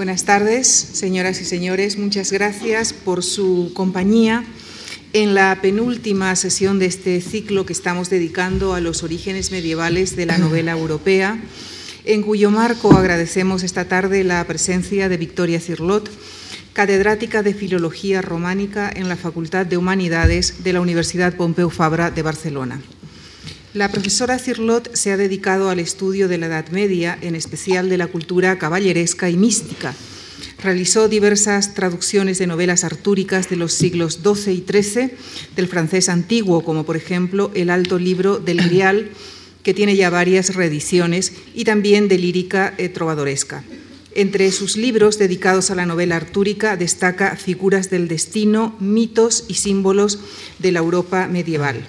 Buenas tardes, señoras y señores. Muchas gracias por su compañía en la penúltima sesión de este ciclo que estamos dedicando a los orígenes medievales de la novela europea, en cuyo marco agradecemos esta tarde la presencia de Victoria Cirlot, catedrática de Filología Románica en la Facultad de Humanidades de la Universidad Pompeu Fabra de Barcelona. La profesora Cirlot se ha dedicado al estudio de la Edad Media, en especial de la cultura caballeresca y mística. Realizó diversas traducciones de novelas artúricas de los siglos XII y XIII del francés antiguo, como por ejemplo el Alto Libro del Grial, que tiene ya varias reediciones, y también de lírica eh, trovadoresca. Entre sus libros dedicados a la novela artúrica destaca Figuras del Destino, mitos y símbolos de la Europa medieval.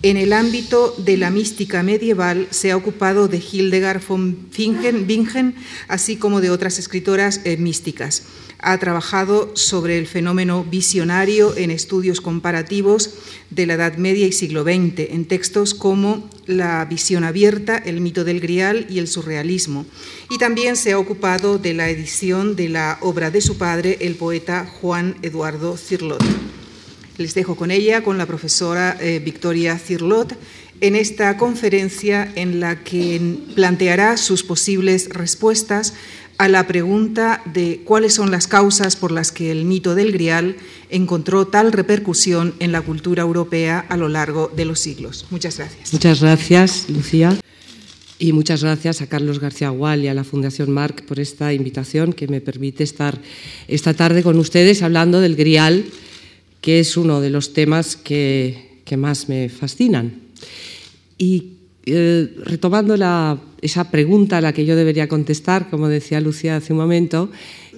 En el ámbito de la mística medieval se ha ocupado de Hildegard von Bingen, así como de otras escritoras eh, místicas. Ha trabajado sobre el fenómeno visionario en estudios comparativos de la Edad Media y siglo XX, en textos como La visión abierta, El mito del Grial y el surrealismo. Y también se ha ocupado de la edición de la obra de su padre, el poeta Juan Eduardo Cirlot. Les dejo con ella, con la profesora eh, Victoria Cirlot, en esta conferencia en la que planteará sus posibles respuestas a la pregunta de cuáles son las causas por las que el mito del Grial encontró tal repercusión en la cultura europea a lo largo de los siglos. Muchas gracias. Muchas gracias, Lucía. Y muchas gracias a Carlos García Gual y a la Fundación Marc por esta invitación que me permite estar esta tarde con ustedes hablando del Grial que es uno de los temas que, más me fascinan. Y eh, retomando esa pregunta a la que yo debería contestar, como decía Lucía hace un momento,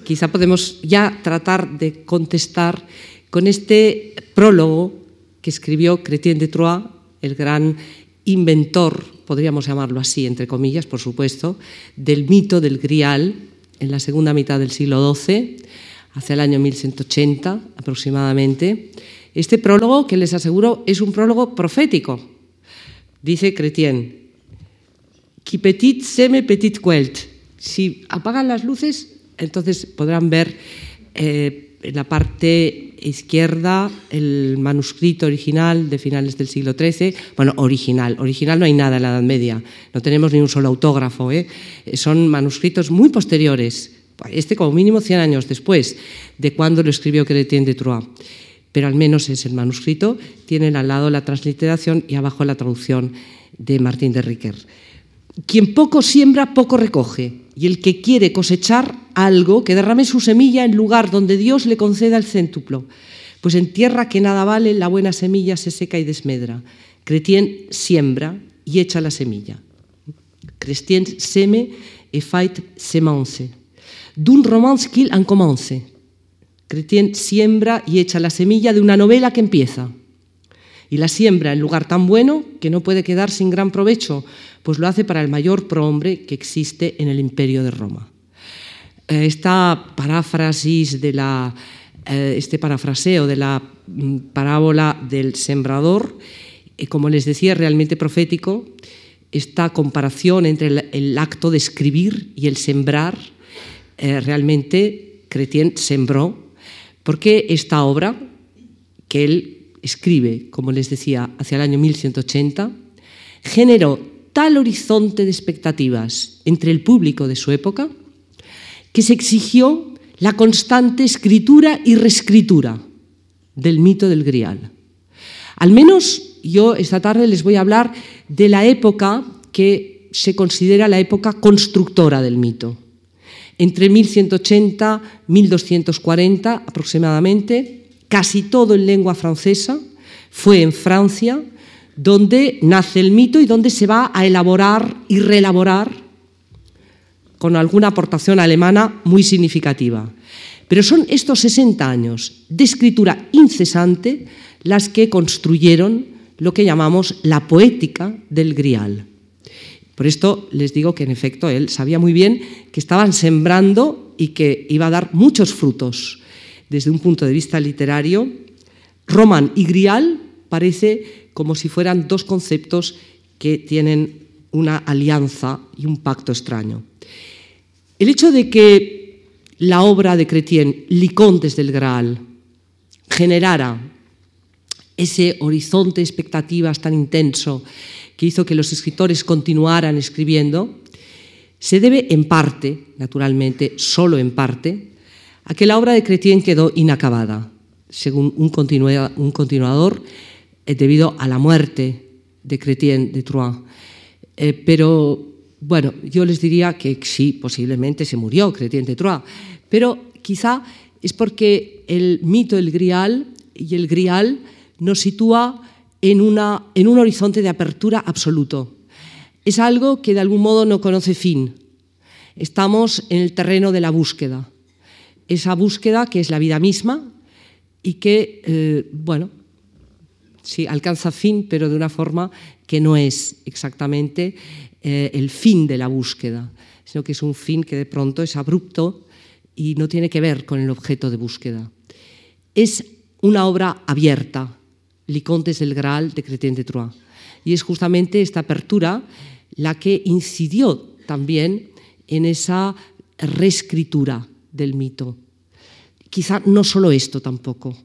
quizá podemos ya tratar de contestar con este prólogo que escribió Chrétien de Troyes, el gran inventor, podríamos llamarlo así, entre comillas, por supuesto, del mito del Grial en la segunda mitad del siglo XII hacia el año 1180 aproximadamente. Este prólogo, que les aseguro, es un prólogo profético. Dice Chrétien, qui petit seme petit quelt. Si apagan las luces, entonces podrán ver eh, en la parte izquierda el manuscrito original de finales del siglo XIII. Bueno, original. Original no hay nada en la Edad Media. No tenemos ni un solo autógrafo. ¿eh? Son manuscritos muy posteriores este como mínimo 100 años después de cuando lo escribió Chrétien de Troyes. Pero al menos es el manuscrito, tienen al lado la transliteración y abajo la traducción de Martín de Riquer. Quien poco siembra, poco recoge, y el que quiere cosechar algo, que derrame su semilla en lugar donde Dios le conceda el céntuplo. Pues en tierra que nada vale, la buena semilla se seca y desmedra. Chrétien siembra y echa la semilla. Chrétien seme et fait semence d'un romance qu'il en commence. Chrétien siembra y echa la semilla de una novela que empieza. Y la siembra en lugar tan bueno que no puede quedar sin gran provecho, pues lo hace para el mayor prohombre que existe en el imperio de Roma. Eh, esta paráfrasis de la, eh, este parafraseo de la mm, parábola del sembrador, eh, como les decía, es realmente profético. Esta comparación entre el acto de escribir y el sembrar, eh, realmente Chrétien sembró, porque esta obra que él escribe, como les decía, hacia el año 1180, generó tal horizonte de expectativas entre el público de su época que se exigió la constante escritura y reescritura del mito del Grial. Al menos yo esta tarde les voy a hablar de la época que se considera la época constructora del mito, entre 1180 y 1240 aproximadamente, casi todo en lengua francesa, fue en Francia donde nace el mito y donde se va a elaborar y reelaborar con alguna aportación alemana muy significativa. Pero son estos 60 años de escritura incesante las que construyeron lo que llamamos la poética del Grial. Por esto les digo que en efecto él sabía muy bien que estaban sembrando y que iba a dar muchos frutos. Desde un punto de vista literario, Roman y Grial parece como si fueran dos conceptos que tienen una alianza y un pacto extraño. El hecho de que la obra de Chrétien, Licontes del Graal, generara ese horizonte de expectativas tan intenso que hizo que los escritores continuaran escribiendo, se debe en parte, naturalmente, solo en parte, a que la obra de Chrétien quedó inacabada, según un, continuador, eh, debido a la muerte de Chrétien de Troyes. Eh, pero bueno, yo les diría que sí, posiblemente se murió Chrétien de Troyes, pero quizá es porque el mito del Grial y el Grial nos sitúa en, una, en un horizonte de apertura absoluto. Es algo que de algún modo no conoce fin. Estamos en el terreno de la búsqueda. Esa búsqueda que es la vida misma y que, eh, bueno, sí, alcanza fin, pero de una forma que no es exactamente eh, el fin de la búsqueda, sino que es un fin que de pronto es abrupto y no tiene que ver con el objeto de búsqueda. Es una obra abierta, Licontes del Graal de Chrétien de Troyes, y es justamente esta apertura la que incidió también en esa reescritura del mito. Quizá no solo esto tampoco,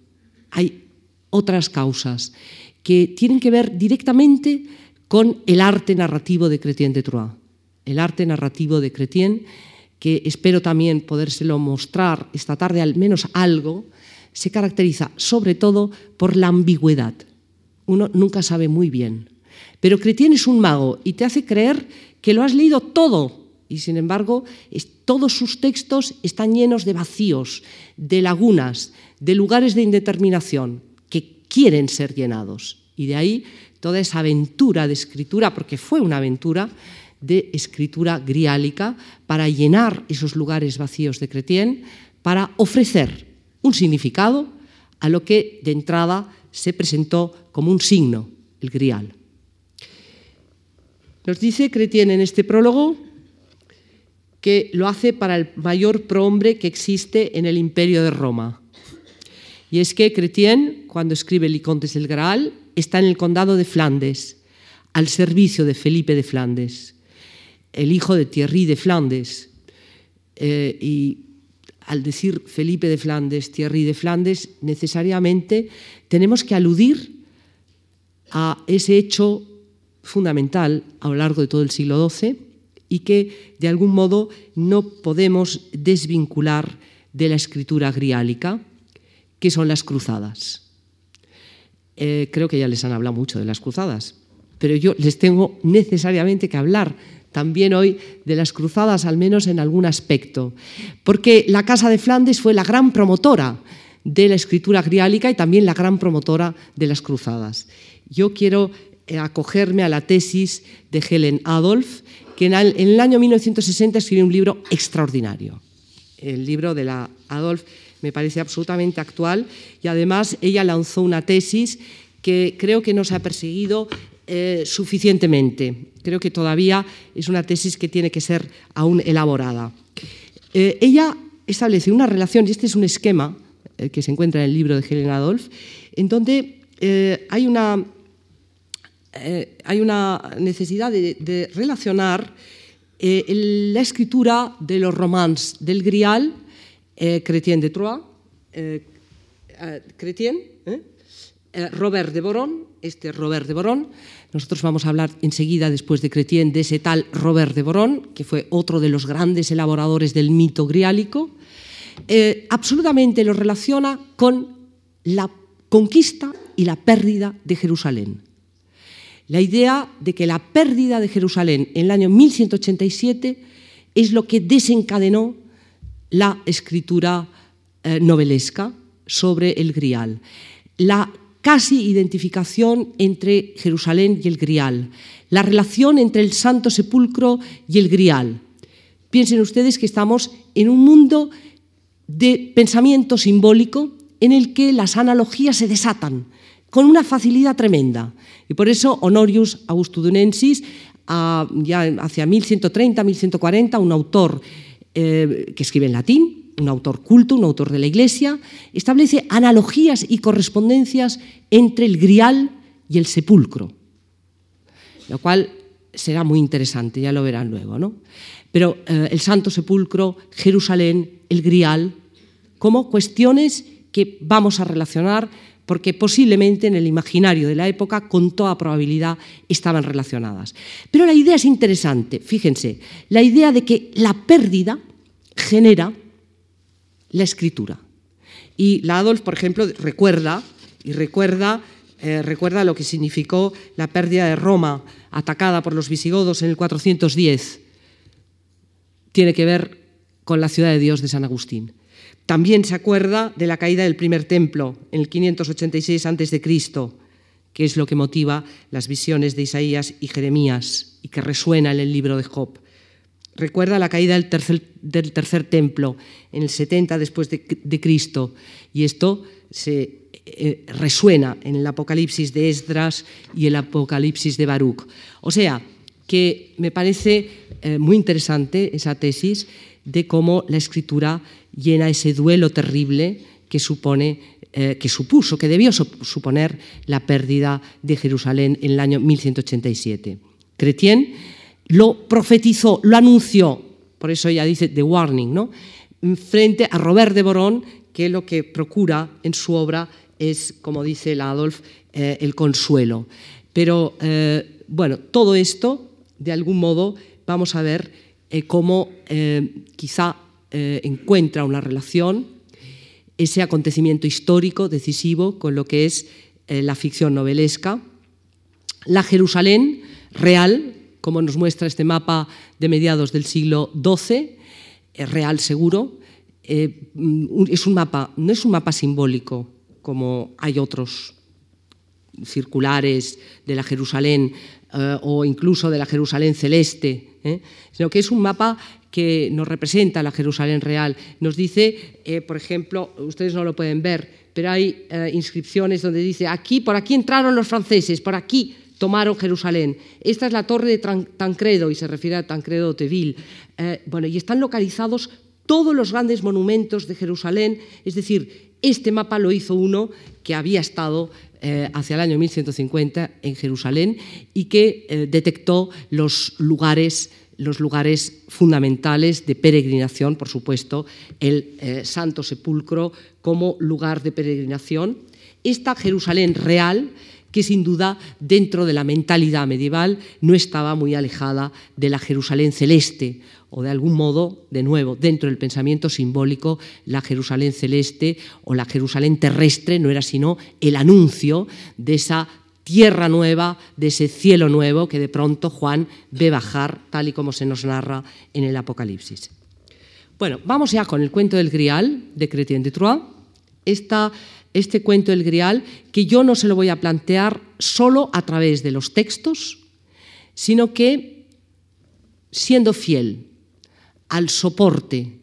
hay otras causas que tienen que ver directamente con el arte narrativo de Chrétien de Troyes. El arte narrativo de Chrétien, que espero también podérselo mostrar esta tarde al menos algo, se caracteriza sobre todo por la ambigüedad. Uno nunca sabe muy bien. Pero Chrétien es un mago y te hace creer que lo has leído todo y sin embargo todos sus textos están llenos de vacíos, de lagunas, de lugares de indeterminación quieren ser llenados. Y de ahí toda esa aventura de escritura, porque fue una aventura de escritura griálica para llenar esos lugares vacíos de Cretien, para ofrecer un significado a lo que de entrada se presentó como un signo, el grial. Nos dice Cretien en este prólogo que lo hace para el mayor prohombre que existe en el imperio de Roma, y es que Chrétien, cuando escribe Licontes del Graal, está en el condado de Flandes, al servicio de Felipe de Flandes, el hijo de Thierry de Flandes. Eh, y al decir Felipe de Flandes, Thierry de Flandes, necesariamente tenemos que aludir a ese hecho fundamental a lo largo de todo el siglo XII y que de algún modo no podemos desvincular de la escritura griálica ¿Qué son las cruzadas? Eh, creo que ya les han hablado mucho de las cruzadas, pero yo les tengo necesariamente que hablar también hoy de las cruzadas, al menos en algún aspecto, porque la Casa de Flandes fue la gran promotora de la escritura griálica y también la gran promotora de las cruzadas. Yo quiero eh, acogerme a la tesis de Helen Adolf, que en el año 1960 escribió un libro extraordinario, el libro de la Adolf me parece absolutamente actual y además ella lanzó una tesis que creo que no se ha perseguido eh, suficientemente. Creo que todavía es una tesis que tiene que ser aún elaborada. Eh, ella establece una relación, y este es un esquema eh, que se encuentra en el libro de Helen Adolf, en donde hay, una, hay una necesidad de, relacionar la escritura de los romans del Grial Chrétien de Troyes, Chrétien, Robert de Boron, este Robert de Boron. Nosotros vamos a hablar enseguida, después de Chrétien, de ese tal Robert de Boron, que fue otro de los grandes elaboradores del mito griálico. absolutamente lo relaciona con la conquista y la pérdida de Jerusalén. La idea de que la pérdida de Jerusalén en el año 1187 es lo que desencadenó la escritura eh, novelesca sobre el Grial, la casi identificación entre Jerusalén y el Grial, la relación entre el Santo Sepulcro y el Grial. Piensen ustedes que estamos en un mundo de pensamiento simbólico en el que las analogías se desatan con una facilidad tremenda. Y por eso Honorius Augustudunensis, ya hacia 1130-1140, un autor eh, que escribe en latín, un autor culto, un autor de la Iglesia, establece analogías y correspondencias entre el grial y el sepulcro, lo cual será muy interesante, ya lo verán luego, ¿no? Pero eh, el Santo Sepulcro, Jerusalén, el Grial, como cuestiones que vamos a relacionar porque posiblemente en el imaginario de la época con toda probabilidad estaban relacionadas. Pero la idea es interesante, fíjense, la idea de que la pérdida genera la escritura. Y la Adolf, por ejemplo, recuerda y recuerda eh, recuerda lo que significó la pérdida de Roma atacada por los visigodos en el 410. Tiene que ver con la ciudad de Dios de San Agustín. También se acuerda de la caída del primer templo en el 586 a.C., que es lo que motiva las visiones de Isaías y Jeremías y que resuena en el libro de Job. Recuerda la caída del tercer, templo en el 70 después de, Cristo y esto se eh, resuena en el Apocalipsis de Esdras y el Apocalipsis de Baruch. O sea, que me parece eh, muy interesante esa tesis de cómo la escritura llena ese duelo terrible que supone eh, que supuso, que debió suponer la pérdida de Jerusalén en el año 1187. Chrétien lo profetizó, lo anunció, por eso ella dice the warning, ¿no? Frente a Robert de Boron, que lo que procura en su obra es, como dice la Adolf, eh, el consuelo. Pero, eh, bueno, todo esto, de algún modo, vamos a ver cómo quizá eh, encuentra una relación, ese acontecimiento histórico decisivo con lo que es eh, la ficción novelesca. La Jerusalén real, como nos muestra este mapa de mediados del siglo XII, real seguro, eh, es un mapa, no es un mapa simbólico como hay otros circulares de la Jerusalén o incluso de la Jerusalén celeste, sino que es un mapa que nos representa la Jerusalén real. Nos dice, eh, por ejemplo, ustedes no lo pueden ver, pero hay eh, inscripciones donde dice, aquí, por aquí entraron los franceses, por aquí tomaron Jerusalén. Esta es la torre de Tancredo, y se refiere a Tancredo de Teville. Eh, bueno, y están localizados todos los grandes monumentos de Jerusalén, es decir, este mapa lo hizo uno que había estado hacia el año 1150 en Jerusalén y que detectó los lugares los lugares fundamentales de peregrinación, por supuesto, el eh, Santo Sepulcro como lugar de peregrinación. Esta Jerusalén real, que sin duda dentro de la mentalidad medieval no estaba muy alejada de la Jerusalén celeste, o de algún modo, de nuevo, dentro del pensamiento simbólico, la Jerusalén celeste o la Jerusalén terrestre no era sino el anuncio de esa tierra nueva, de ese cielo nuevo que de pronto Juan ve bajar, tal y como se nos narra en el Apocalipsis. Bueno, vamos ya con el cuento del Grial de Chrétien de Troyes. Este cuento del Grial, que yo no se lo voy a plantear solo a través de los textos, sino que siendo fiel al soporte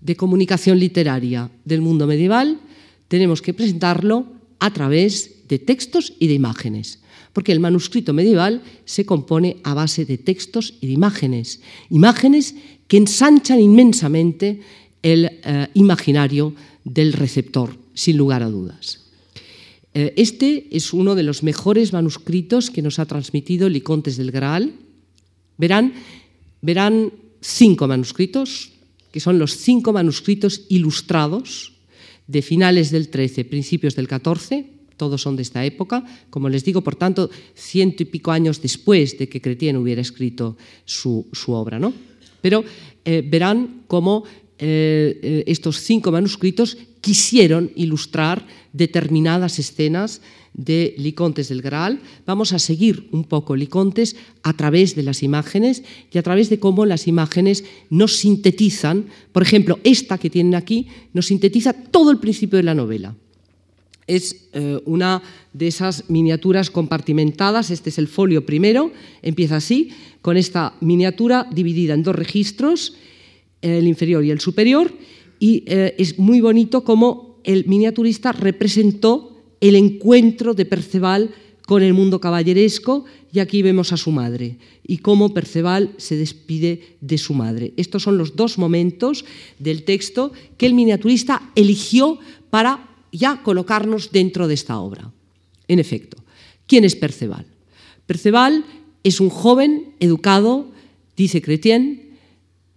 de comunicación literaria del mundo medieval, tenemos que presentarlo a través de textos y de imágenes, porque el manuscrito medieval se compone a base de textos y de imágenes, imágenes que ensanchan inmensamente el eh, imaginario del receptor, sin lugar a dudas. Eh, este es uno de los mejores manuscritos que nos ha transmitido Licontes del Graal. Verán, verán cinco manuscritos, que son los cinco manuscritos ilustrados de finales del 13, principios del 14, todos son de esta época, como les digo, por tanto, ciento y pico años después de que Cretien hubiera escrito su, obra. ¿no? Pero eh, verán cómo eh, estos cinco manuscritos quisieron ilustrar determinadas escenas de Licontes del Graal. Vamos a seguir un poco Licontes a través de las imágenes y a través de cómo las imágenes nos sintetizan. Por ejemplo, esta que tienen aquí nos sintetiza todo el principio de la novela es eh, una de esas miniaturas compartimentadas. Este es el folio primero, empieza así, con esta miniatura dividida en dos registros, el inferior y el superior, y eh, es muy bonito cómo el miniaturista representó el encuentro de Perceval con el mundo caballeresco y aquí vemos a su madre y cómo Perceval se despide de su madre. Estos son los dos momentos del texto que el miniaturista eligió para ya colocarnos dentro de esta obra. En efecto, ¿quién es Perceval? Perceval es un joven educado, dice Chrétien,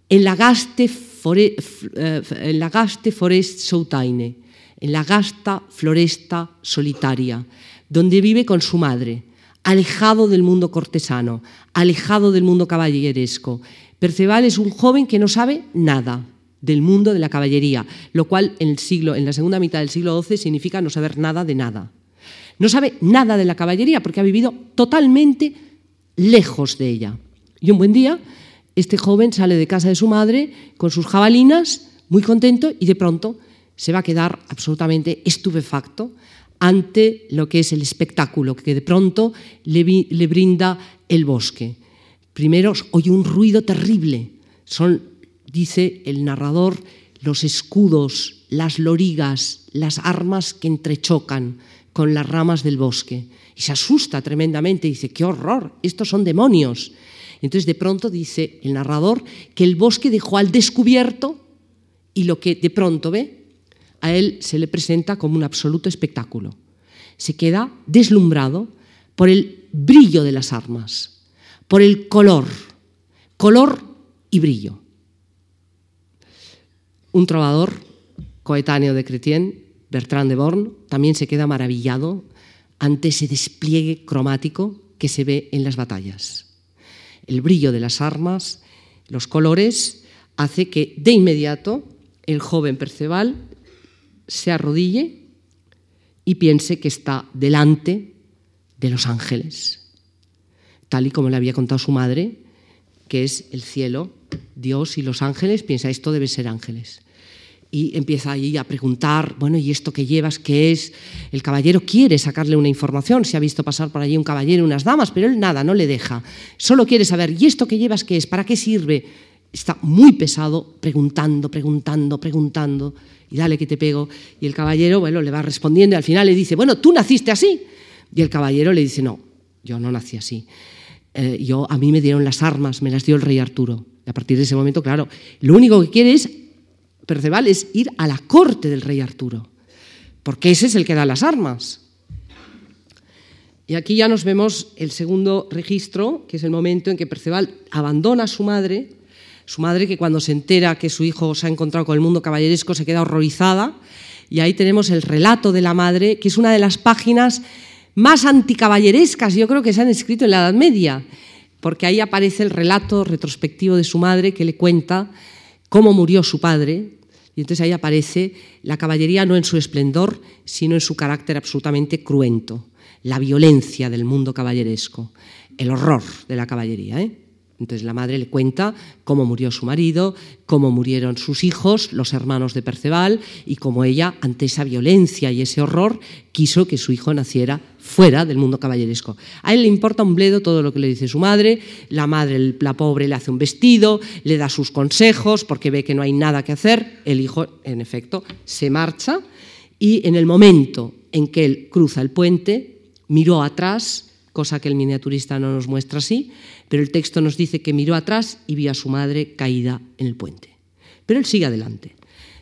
en la gaste, eh, en la gaste forest soutaine, la gasta floresta solitaria, donde vive con su madre, alejado del mundo cortesano, alejado del mundo caballeresco. Perceval es un joven que no sabe nada del mundo de la caballería, lo cual en, el siglo, en la segunda mitad del siglo XII significa no saber nada de nada. No sabe nada de la caballería porque ha vivido totalmente lejos de ella. Y un buen día, este joven sale de casa de su madre con sus jabalinas, muy contento, y de pronto se va a quedar absolutamente estupefacto ante lo que es el espectáculo que de pronto le, brinda el bosque. Primero oye un ruido terrible. Son, dice el narrador, los escudos, las lorigas, las armas que entrechocan con las ramas del bosque. Y se asusta tremendamente, dice, qué horror, estos son demonios. Entonces de pronto dice el narrador que el bosque dejó al descubierto y lo que de pronto ve a él se le presenta como un absoluto espectáculo. Se queda deslumbrado por el brillo de las armas, por el color, color y brillo. Un trovador coetáneo de Chrétien, Bertrand de Born, también se queda maravillado ante ese despliegue cromático que se ve en las batallas. El brillo de las armas, los colores, hace que de inmediato el joven Perceval se arrodille y piense que está delante de los ángeles, tal y como le había contado su madre, que es el cielo, Dios y los ángeles, piensa, esto debe ser ángeles. Y empieza ahí a preguntar, bueno, ¿y esto que llevas qué es? El caballero quiere sacarle una información, se ha visto pasar por allí un caballero y unas damas, pero él nada, no le deja. Solo quiere saber, ¿y esto que llevas qué es? ¿Para qué sirve? Está muy pesado preguntando, preguntando, preguntando y dale que te pego. Y el caballero, bueno, le va respondiendo y al final le dice, bueno, tú naciste así. Y el caballero le dice, no, yo no nací así. Eh, yo, a mí me dieron las armas, me las dio el rey Arturo. Y a partir de ese momento, claro, lo único que quiere es, Perceval, es ir a la corte del rey Arturo, porque ese es el que da las armas. Y aquí ya nos vemos el segundo registro, que es el momento en que Perceval abandona a su madre su madre que cuando se entera que su hijo se ha encontrado con el mundo caballeresco se queda horrorizada. Y ahí tenemos el relato de la madre, que es una de las páginas más anticaballerescas, yo creo que se han escrito en la Edad Media, porque ahí aparece el relato retrospectivo de su madre que le cuenta cómo murió su padre. Y entonces ahí aparece la caballería no en su esplendor, sino en su carácter absolutamente cruento, la violencia del mundo caballeresco, el horror de la caballería. ¿eh? Entonces la madre le cuenta cómo murió su marido, cómo murieron sus hijos, los hermanos de Perceval, y cómo ella, ante esa violencia y ese horror, quiso que su hijo naciera fuera del mundo caballeresco. A él le importa un bledo todo lo que le dice su madre, la madre, la pobre, le hace un vestido, le da sus consejos porque ve que no hay nada que hacer, el hijo, en efecto, se marcha y en el momento en que él cruza el puente, miró atrás, cosa que el miniaturista no nos muestra así, pero el texto nos dice que miró atrás y vio a su madre caída en el puente. Pero él sigue adelante.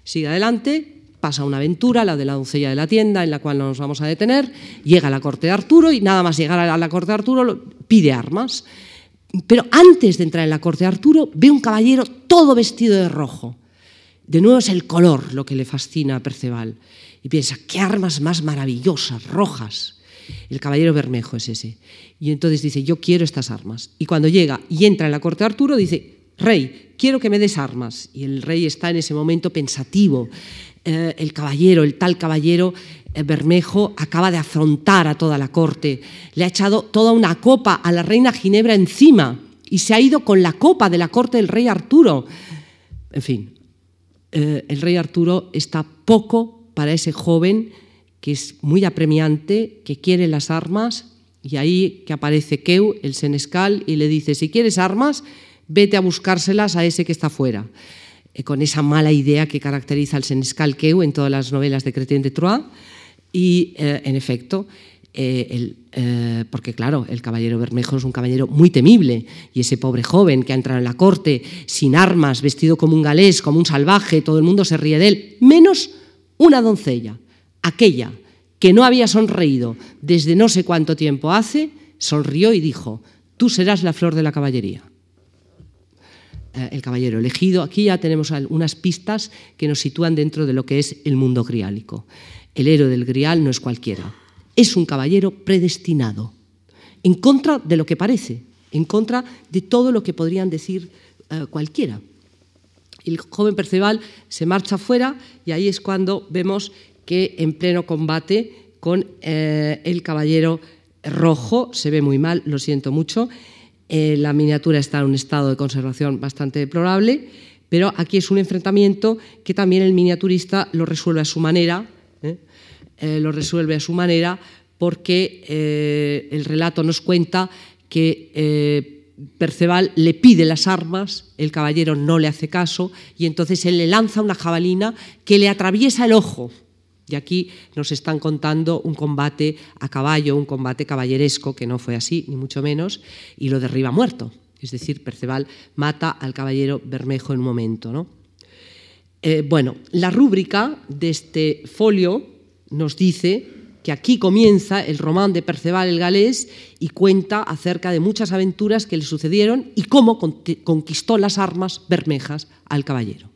Sigue adelante, pasa una aventura, la de la doncella de la tienda, en la cual no nos vamos a detener, llega a la corte de Arturo y nada más llegar a la corte de Arturo pide armas. Pero antes de entrar en la corte de Arturo ve un caballero todo vestido de rojo. De nuevo es el color lo que le fascina a Perceval. Y piensa, qué armas más maravillosas, rojas. El caballero Bermejo es ese. Y entonces dice, yo quiero estas armas. Y cuando llega y entra en la corte de Arturo, dice, rey, quiero que me des armas. Y el rey está en ese momento pensativo. Eh, el caballero, el tal caballero eh, Bermejo, acaba de afrontar a toda la corte. Le ha echado toda una copa a la reina Ginebra encima y se ha ido con la copa de la corte del rey Arturo. En fin, eh, el rey Arturo está poco para ese joven que es muy apremiante, que quiere las armas, y ahí que aparece Keu, el senescal, y le dice, si quieres armas, vete a buscárselas a ese que está fuera. Eh, con esa mala idea que caracteriza al senescal Keu en todas las novelas de Chrétien de Troyes, y eh, en efecto, eh, porque claro, el caballero Bermejo es un caballero muy temible y ese pobre joven que ha entrado en la corte sin armas, vestido como un galés, como un salvaje, todo el mundo se ríe de él, menos una doncella Aquella que no había sonreído desde no sé cuánto tiempo hace, sonrió y dijo, tú serás la flor de la caballería. Eh, el caballero elegido, aquí ya tenemos unas pistas que nos sitúan dentro de lo que es el mundo griálico. El héroe del grial no es cualquiera, es un caballero predestinado, en contra de lo que parece, en contra de todo lo que podrían decir eh, cualquiera. El joven Perceval se marcha fuera y ahí es cuando vemos que en pleno combate con eh, el caballero rojo, se ve muy mal, lo siento mucho, eh, la miniatura está en un estado de conservación bastante deplorable, pero aquí es un enfrentamiento que también el miniaturista lo resuelve a su manera, lo resuelve a su manera porque el relato nos cuenta que Perceval le pide las armas, el caballero no le hace caso y entonces él le lanza una jabalina que le atraviesa el ojo. Y aquí nos están contando un combate a caballo, un combate caballeresco, que no fue así, ni mucho menos, y lo derriba muerto. Es decir, Perceval mata al caballero Bermejo en un momento. ¿no? Eh, bueno, la rúbrica de este folio nos dice que aquí comienza el román de Perceval el galés y cuenta acerca de muchas aventuras que le sucedieron y cómo conquistó las armas bermejas al caballero.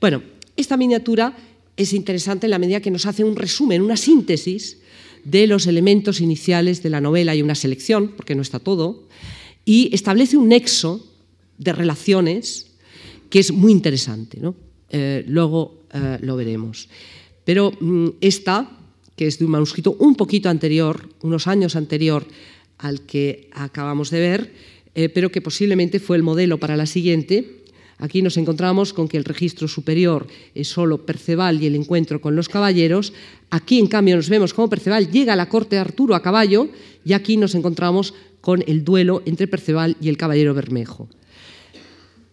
Bueno, esta miniatura es interesante en la medida que nos hace un resumen, una síntesis de los elementos iniciales de la novela y una selección, porque no está todo, y establece un nexo de relaciones que es muy interesante. Eh, luego eh, lo veremos. Pero mm, esta que es de un manuscrito un poquito anterior, unos años anterior al que acabamos de ver, eh, pero que posiblemente fue el modelo para la siguiente. Aquí nos encontramos con que el registro superior es solo Perceval y el encuentro con los caballeros. Aquí, en cambio, nos vemos cómo Perceval llega a la corte de Arturo a caballo y aquí nos encontramos con el duelo entre Perceval y el caballero Bermejo.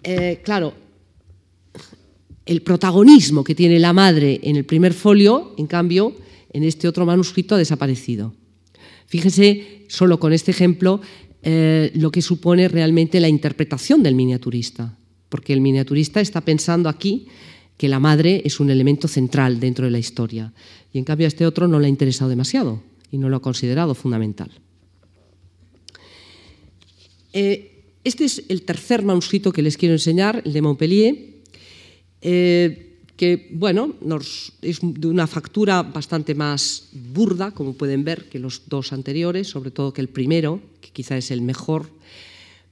Eh, claro, el protagonismo que tiene la madre en el primer folio, en cambio, en este otro manuscrito ha desaparecido. Fíjese solo con este ejemplo eh, lo que supone realmente la interpretación del miniaturista, porque el miniaturista está pensando aquí que la madre es un elemento central dentro de la historia, y en cambio a este otro no le ha interesado demasiado y no lo ha considerado fundamental. Eh, este es el tercer manuscrito que les quiero enseñar, el de Montpellier. Eh, que bueno, es de una factura bastante más burda, como pueden ver, que los dos anteriores, sobre todo que el primero, que quizá es el mejor,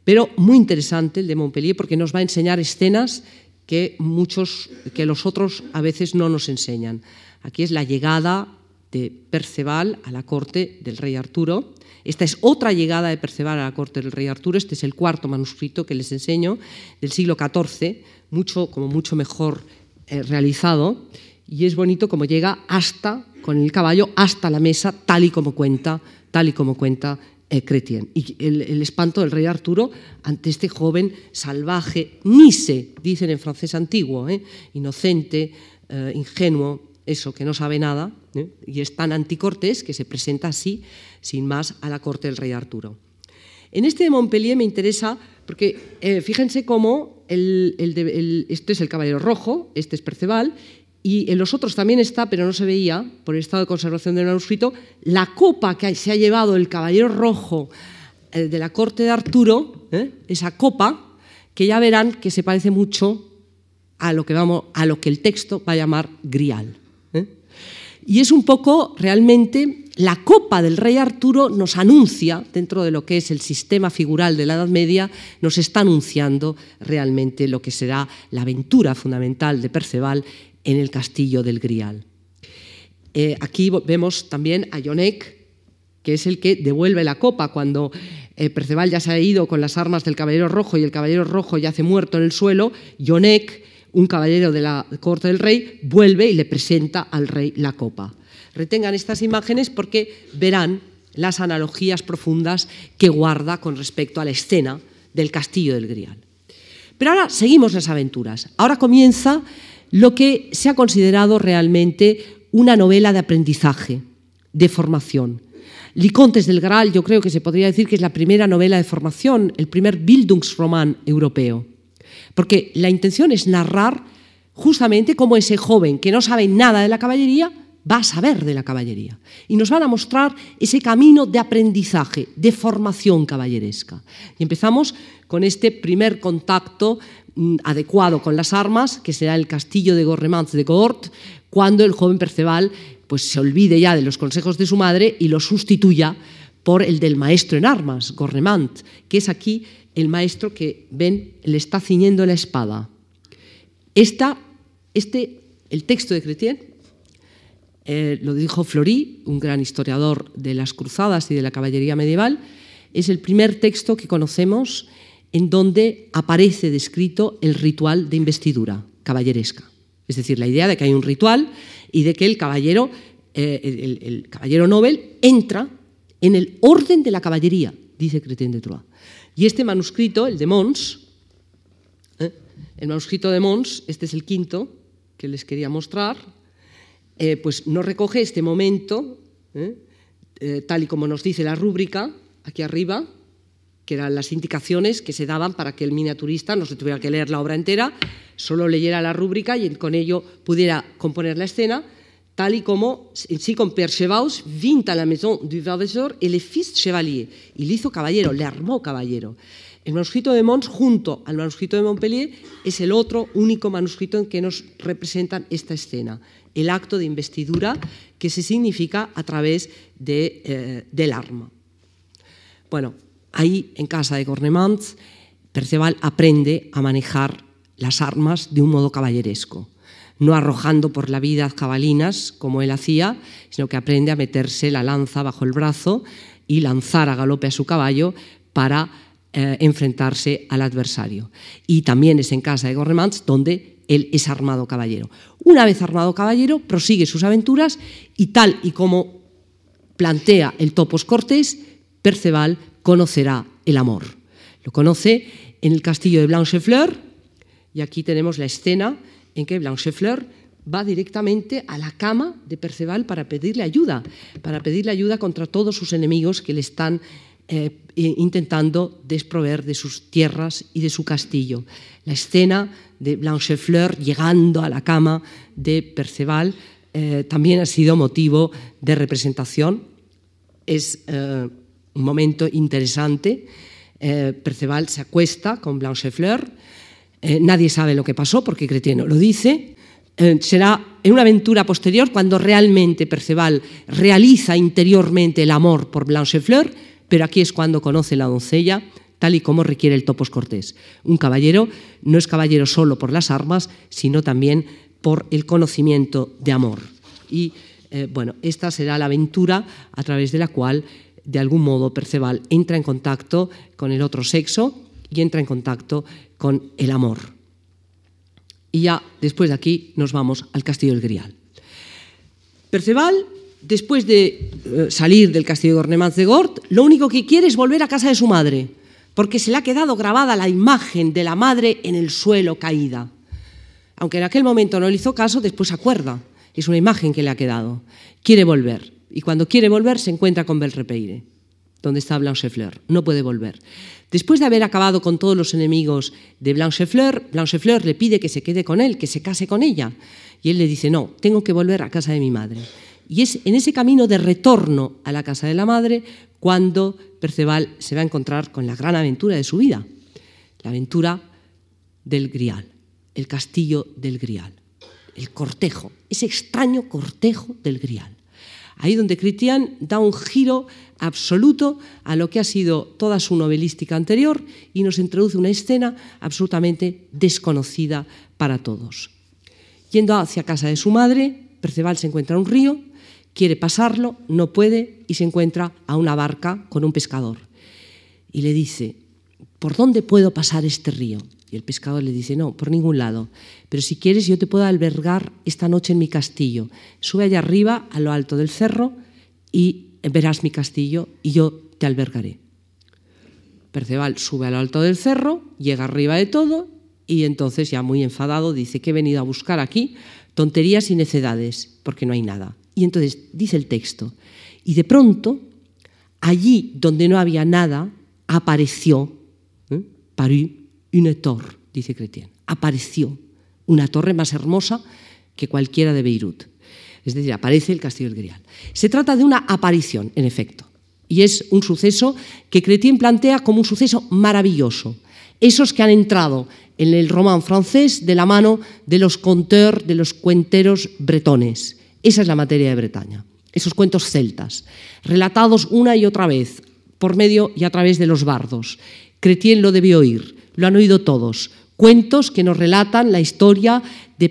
pero muy interesante el de Montpellier porque nos va a enseñar escenas que muchos, que los otros a veces no nos enseñan. Aquí es la llegada de Perceval a la corte del rey Arturo. Esta es otra llegada de Perceval a la corte del rey Arturo. Este es el cuarto manuscrito que les enseño del siglo XIV, mucho como mucho mejor eh, realizado y es bonito como llega hasta, con el caballo, hasta la mesa, tal y como cuenta, tal y como cuenta eh, Cretien. Y el, espanto del rey Arturo ante este joven salvaje, nise, dicen en francés antiguo, ¿eh? inocente, ingenuo, eso, que no sabe nada, y es tan anticortés que se presenta así, sin más, a la corte del rey Arturo. En este de Montpellier me interesa porque fíjense cómo este es el caballero rojo, este es Perceval, y en los otros también está, pero no se veía, por el estado de conservación del manuscrito, la copa que se ha llevado el caballero rojo eh, de la corte de Arturo, ¿eh? esa copa, que ya verán que se parece mucho a lo que, vamos, a lo que el texto va a llamar grial. ¿eh? Y es un poco realmente la copa del rey Arturo nos anuncia, dentro de lo que es el sistema figural de la Edad Media, nos está anunciando realmente lo que será la aventura fundamental de Perceval en el castillo del Grial. Eh, aquí vemos también a Yonek, que es el que devuelve la copa cuando eh, Perceval ya se ha ido con las armas del caballero rojo y el caballero rojo yace muerto en el suelo. Yonek, un caballero de la corte del rey, vuelve y le presenta al rey la copa. Retengan estas imágenes porque verán las analogías profundas que guarda con respecto a la escena del castillo del Grial. Pero ahora seguimos las aventuras. Ahora comienza lo que se ha considerado realmente una novela de aprendizaje, de formación. Licontes del Graal yo creo que se podría decir que es la primera novela de formación, el primer Bildungsroman europeo. Porque la intención es narrar justamente cómo ese joven que no sabe nada de la caballería va a saber de la caballería y nos van a mostrar ese camino de aprendizaje, de formación caballeresca. Y empezamos con este primer contacto adecuado con las armas, que será el castillo de Gorremans de Gort, cuando el joven Perceval pues, se olvide ya de los consejos de su madre y lo sustituya por el del maestro en armas, Gorremant, que es aquí el maestro que, ven, le está ciñendo la espada. Esta, este, el texto de Chrétien, eh, lo dijo Fleury, un gran historiador de las cruzadas y de la caballería medieval, es el primer texto que conocemos en donde aparece descrito el ritual de investidura caballeresca. Es decir, la idea de que hay un ritual y de que el caballero, eh, el, caballero Nobel entra en el orden de la caballería, dice Chrétien de Troyes. Y este manuscrito, el de Mons, ¿eh? el manuscrito de Mons, este es el quinto que les quería mostrar, eh, pues no recoge este momento. Eh, tal y como nos dice la rúbrica, aquí arriba, que eran las indicaciones que se daban para que el miniaturista no se tuviera que leer la obra entera, solo leyera la rúbrica y con ello pudiera componer la escena, tal y como si con Perchevaus vint a la maison du Valdesor et le fils chevalier, y le hizo caballero, le armó caballero. El manuscrito de Mons, junto al manuscrito de Montpellier, es el otro único manuscrito en que nos representan esta escena, el acto de investidura que se significa a través de, eh, del arma. Bueno, ahí en casa de Cornemans, Perceval aprende a manejar las armas de un modo caballeresco no arrojando por la vida cabalinas como él hacía, sino que aprende a meterse la lanza bajo el brazo y lanzar a galope a su caballo para eh, enfrentarse al adversario. Y también es en casa de Gorremans donde él es armado caballero. Una vez armado caballero, prosigue sus aventuras y tal y como plantea el Topos Cortés, Perceval conocerá el amor. Lo conoce en el castillo de Blanchefleur, y aquí tenemos la escena en que Blanchefleur va directamente a la cama de Perceval para pedirle ayuda, para pedirle ayuda contra todos sus enemigos que le están eh, intentando desprover de sus tierras y de su castillo. La escena de Blanchefleur llegando a la cama de Perceval eh, también ha sido motivo de representación. Es eh, un momento interesante. Eh, Perceval se acuesta con Blanchefleur eh, nadie sabe lo que pasó porque Cretieno lo dice. Eh, será en una aventura posterior cuando realmente Perceval realiza interiormente el amor por Blanchefleur, pero aquí es cuando conoce la doncella, tal y como requiere el Topos Cortés. Un caballero no es caballero solo por las armas, sino también por el conocimiento de amor. Y eh, bueno, esta será la aventura a través de la cual, de algún modo, Perceval entra en contacto con el otro sexo y entra en contacto con el amor. Y ya después de aquí nos vamos al castillo del Grial. Perceval, después de eh, salir del castillo de Ornemans de Gort, lo único que quiere es volver a casa de su madre, porque se le ha quedado grabada la imagen de la madre en el suelo caída. Aunque en aquel momento no le hizo caso, después se acuerda. Es una imagen que le ha quedado. Quiere volver. Y cuando quiere volver se encuentra con Belrepeire, donde está Blanchefleur. No puede volver. Después de haber acabado con todos los enemigos de Blanchefleur, Blanchefleur le pide que se quede con él, que se case con ella. Y él le dice, no, tengo que volver a casa de mi madre. Y es en ese camino de retorno a la casa de la madre cuando Perceval se va a encontrar con la gran aventura de su vida, la aventura del Grial, el castillo del Grial, el cortejo, ese extraño cortejo del Grial. Ahí donde Cristian da un giro absoluto a lo que ha sido toda su novelística anterior y nos introduce una escena absolutamente desconocida para todos. Yendo hacia casa de su madre, Perceval se encuentra un río, quiere pasarlo, no puede y se encuentra a una barca con un pescador. Y le dice, ¿por dónde puedo pasar este río? Y el pescador le dice, no, por ningún lado. Pero si quieres, yo te puedo albergar esta noche en mi castillo. Sube allá arriba, a lo alto del cerro, y verás mi castillo y yo te albergaré. Perceval sube a lo alto del cerro, llega arriba de todo, y entonces, ya muy enfadado, dice que he venido a buscar aquí tonterías y necedades, porque no hay nada. Y entonces dice el texto, y de pronto, allí donde no había nada, apareció, ¿eh? Une torre, dice Cretien. Apareció una torre más hermosa que cualquiera de Beirut. Es decir, aparece el castillo del Grial. Se trata de una aparición, en efecto, y es un suceso que Cretien plantea como un suceso maravilloso. Esos que han entrado en el román francés de la mano de los conteurs, de los cuenteros bretones. Esa es la materia de Bretaña. Esos cuentos celtas, relatados una y otra vez por medio y a través de los bardos. Cretien lo debió oír, lo han oído todos. Cuentos que nos relatan la historia de,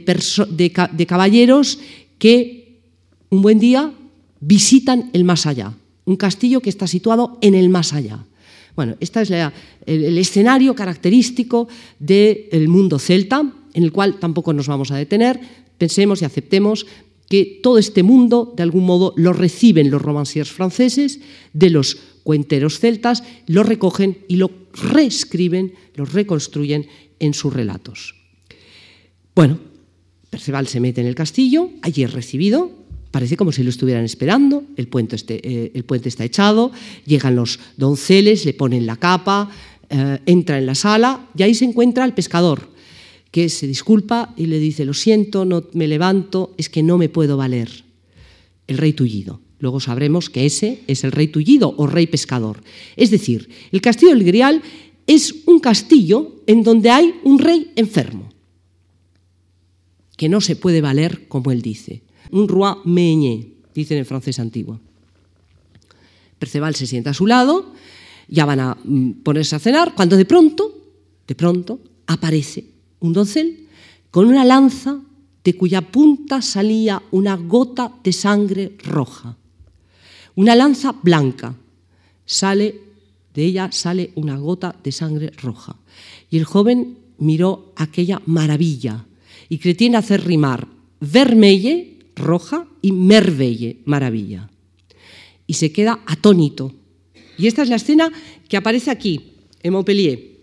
de caballeros que un buen día visitan el más allá, un castillo que está situado en el más allá. Bueno, este es el, el, escenario característico del mundo celta, en el cual tampoco nos vamos a detener. Pensemos y aceptemos que todo este mundo, de algún modo, lo reciben los romanciers franceses, de los cuenteros celtas, lo recogen y lo reescriben, lo reconstruyen en sus relatos. Bueno, Perceval se mete en el castillo, allí es recibido, parece como si lo estuvieran esperando, el puente, este, eh, está echado, llegan los donceles, le ponen la capa, eh, entra en la sala y ahí se encuentra el pescador, que se disculpa y le dice, lo siento, no me levanto, es que no me puedo valer. El rey tullido. Luego sabremos que ese es el rey tullido o rey pescador. Es decir, el castillo del Grial es un castillo en donde hay un rey enfermo que no se puede valer como él dice. Un roi meñé, dice en francés antiguo. Perceval se sienta a su lado, ya van a mm, ponerse a cenar, cuando de pronto, de pronto, aparece un doncel con una lanza de cuya punta salía una gota de sangre roja. Una lanza blanca. Sale, de ella sale una gota de sangre roja. Y el joven miró aquella maravilla, y que tiene hacer rimar vermelle, roja, y merveille, maravilla. Y se queda atónito. Y esta es la escena que aparece aquí, en Montpellier.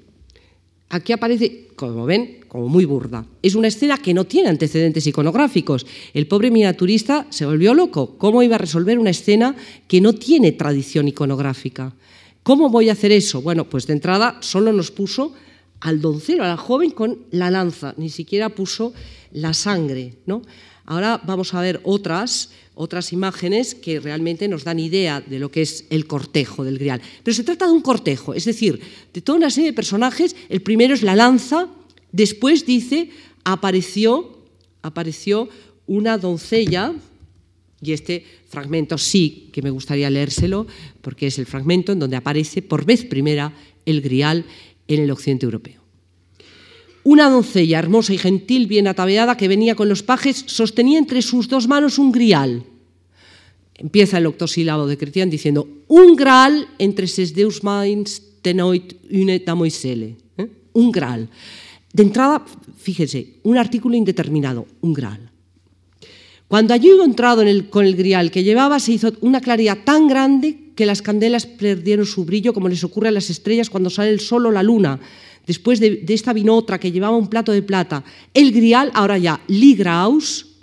Aquí aparece, como ven, como muy burda. Es una escena que no tiene antecedentes iconográficos. El pobre miniaturista se volvió loco. ¿Cómo iba a resolver una escena que no tiene tradición iconográfica? ¿Cómo voy a hacer eso? Bueno, pues de entrada solo nos puso al doncero, a la joven con la lanza, ni siquiera puso la sangre. ¿no? Ahora vamos a ver otras, otras imágenes que realmente nos dan idea de lo que es el cortejo del Grial. Pero se trata de un cortejo, es decir, de toda una serie de personajes. El primero es la lanza, después dice, apareció, apareció una doncella, y este fragmento sí que me gustaría leérselo, porque es el fragmento en donde aparece por vez primera el Grial en el occidente europeo. Una doncella hermosa y gentil, bien ataviada, que venía con los pajes, sostenía entre sus dos manos un grial. Empieza el octosílabo de Cristian diciendo un graal entre ses deus mains tenoit une damoiselle. ¿eh? Un graal. De entrada, fíjese, un artículo indeterminado, un graal. Cuando allí hubo entrado con el grial que llevaba, se hizo una claridad tan grande que las candelas perdieron su brillo, como les ocurre a las estrellas cuando sale el sol o la luna. Después de, esta vino otra que llevaba un plato de plata. El grial, ahora ya, Ligraus,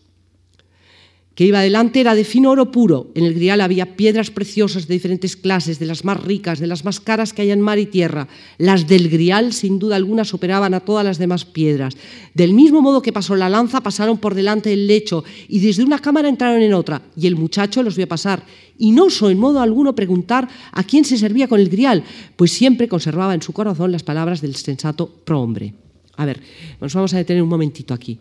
que iba delante era de fino oro puro. En el grial había piedras preciosas de diferentes clases, de las más ricas, de las más caras que hay en mar y tierra. Las del grial, sin duda alguna, superaban a todas las demás piedras. Del mismo modo que pasó la lanza, pasaron por delante del lecho y desde una cámara entraron en otra. Y el muchacho los vio pasar y no osó en modo alguno preguntar a quién se servía con el grial, pues siempre conservaba en su corazón las palabras del sensato prohombre. A ver, nos vamos a detener un momentito aquí.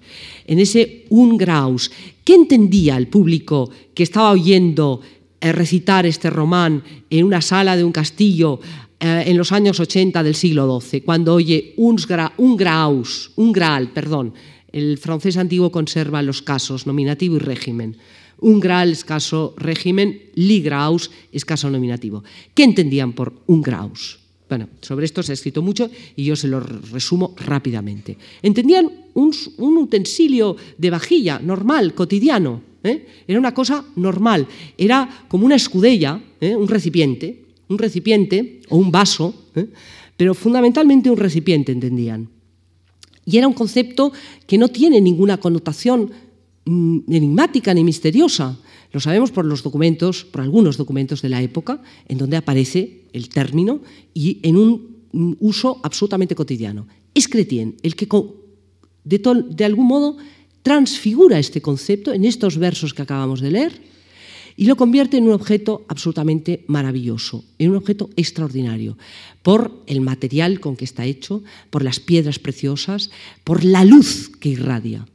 En ese un graus, ¿qué entendía el público que estaba oyendo eh, recitar este román en una sala de un castillo eh, en los años 80 del siglo XII, cuando oye un, un graus, un graal, perdón, el francés antiguo conserva los casos nominativo y régimen. Un graal es caso régimen, li graus es caso nominativo. ¿Qué entendían por un graus? Bueno, sobre esto se ha escrito mucho y yo se lo resumo rápidamente. Entendían un, utensilio de vajilla normal, cotidiano. ¿eh? Era una cosa normal. Era como una escudella, ¿eh? un recipiente, un recipiente o un vaso, ¿eh? pero fundamentalmente un recipiente, entendían. Y era un concepto que no tiene ninguna connotación enigmática ni misteriosa. Lo sabemos por los documentos, por algunos documentos de la época, en donde aparece el término y en un uso absolutamente cotidiano. Es Cretien el que, de, de algún modo, transfigura este concepto en estos versos que acabamos de leer y lo convierte en un objeto absolutamente maravilloso, en un objeto extraordinario, por el material con que está hecho, por las piedras preciosas, por la luz que irradia.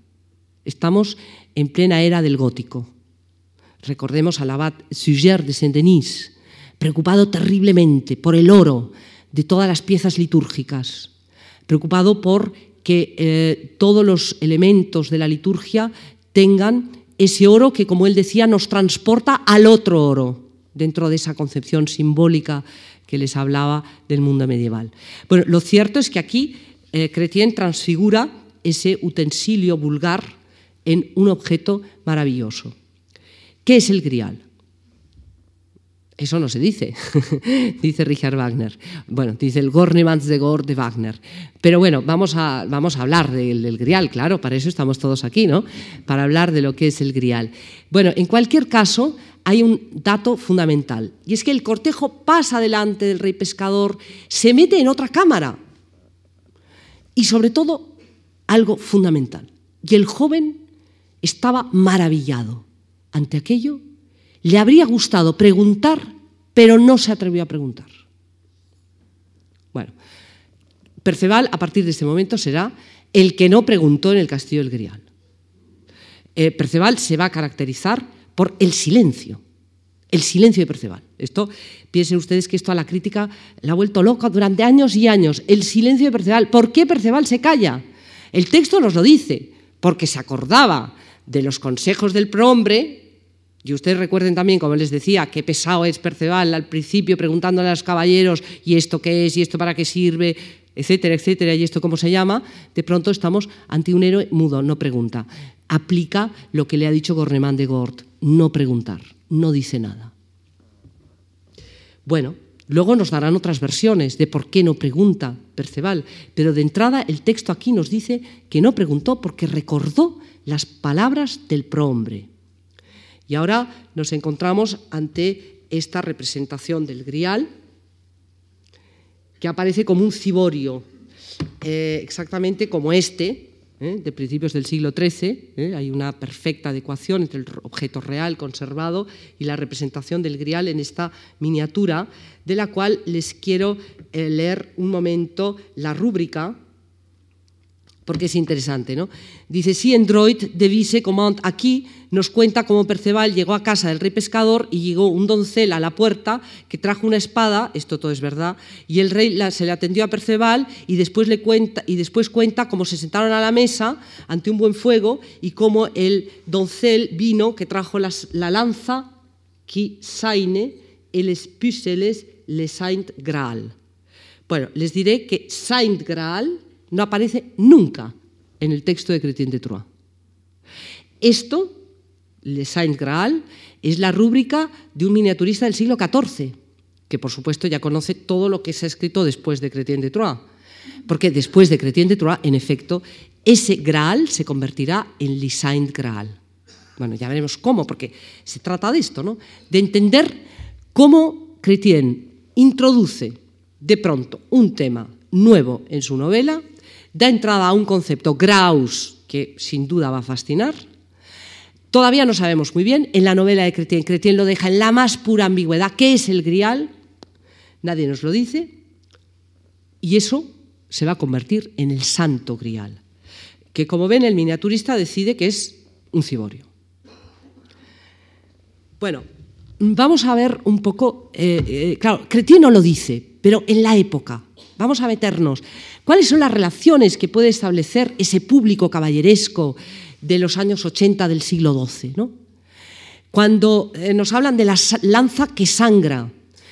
Estamos en plena era del gótico. Recordemos al abad Suger de Saint-Denis, preocupado terriblemente por el oro de todas las piezas litúrgicas, preocupado por que eh, todos los elementos de la liturgia tengan ese oro que, como él decía, nos transporta al otro oro, dentro de esa concepción simbólica que les hablaba del mundo medieval. Bueno, lo cierto es que aquí eh, Chrétien transfigura ese utensilio vulgar en un objeto maravilloso. ¿Qué es el grial? Eso no se dice, dice Richard Wagner. Bueno, dice el Gornemans de Gor de Wagner. Pero bueno, vamos a, vamos a hablar del, del, grial, claro, para eso estamos todos aquí, ¿no? Para hablar de lo que es el grial. Bueno, en cualquier caso, hay un dato fundamental, y es que el cortejo pasa delante del rey pescador, se mete en otra cámara, y sobre todo, algo fundamental. Y el joven estaba maravillado ante aquello le habría gustado preguntar, pero no se atrevió a preguntar. Bueno, Perceval a partir de este momento será el que no preguntó en el castillo del Grial. Eh, Perceval se va a caracterizar por el silencio, el silencio de Perceval. Esto, piensen ustedes que esto a la crítica la ha vuelto loca durante años y años. El silencio de Perceval. ¿Por qué Perceval se calla? El texto nos lo dice, porque se acordaba de los consejos del prohombre y ustedes recuerden también, como les decía, qué pesado es Perceval al principio preguntándole a los caballeros, ¿y esto qué es? ¿Y esto para qué sirve? etcétera, etcétera, y esto cómo se llama, de pronto estamos ante un héroe mudo, no pregunta. Aplica lo que le ha dicho Gornemán de Gort, no preguntar, no dice nada. Bueno, luego nos darán otras versiones de por qué no pregunta Perceval, pero de entrada el texto aquí nos dice que no preguntó porque recordó las palabras del prohombre. Y ahora nos encontramos ante esta representación del grial, que aparece como un ciborio, eh, exactamente como este, eh, de principios del siglo XIII. Eh, hay una perfecta adecuación entre el objeto real conservado y la representación del grial en esta miniatura, de la cual les quiero leer un momento la rúbrica porque es interesante, ¿no? Dice, si en Droid devise command, aquí nos cuenta cómo Perceval llegó a casa del rey pescador y llegó un doncel a la puerta que trajo una espada, esto todo es verdad, y el rey se le atendió a Perceval y después, le cuenta, y después cuenta cómo se sentaron a la mesa ante un buen fuego y cómo el doncel vino que trajo la lanza qui saine el les le Saint Graal. Bueno, les diré que Saint Graal no aparece nunca en el texto de Chrétien de Troyes. Esto, Le Saint Graal, es la rúbrica de un miniaturista del siglo XIV, que por supuesto ya conoce todo lo que se ha escrito después de Chrétien de Troyes. Porque después de Chrétien de Troyes, en efecto, ese Graal se convertirá en Le Saint Graal. Bueno, ya veremos cómo, porque se trata de esto, ¿no? De entender cómo Chrétien introduce de pronto un tema nuevo en su novela da entrada a un concepto Graus que sin duda va a fascinar. Todavía no sabemos muy bien, en la novela de Cretien, Cretien lo deja en la más pura ambigüedad. ¿Qué es el grial? Nadie nos lo dice. Y eso se va a convertir en el santo grial, que como ven el miniaturista decide que es un ciborio. Bueno, vamos a ver un poco, eh, eh, claro, Cretien no lo dice, pero en la época, vamos a meternos ¿Cuáles son las relaciones que puede establecer ese público caballeresco de los años 80 del siglo XII? ¿no? Cuando eh, nos hablan de la lanza que sangra,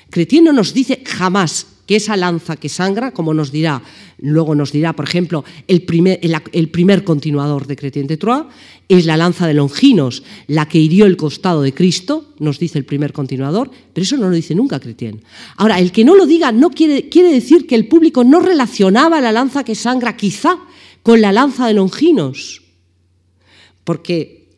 Cretien no nos dice jamás que esa lanza que sangra, como nos dirá, luego nos dirá, por ejemplo, el primer, continuador de Cretien de Troyes, es la lanza de Longinos, la que hirió el costado de Cristo, nos dice el primer continuador, pero eso no lo dice nunca Cretien. Ahora, el que no lo diga no quiere, quiere decir que el público no relacionaba la lanza que sangra quizá con la lanza de Longinos, porque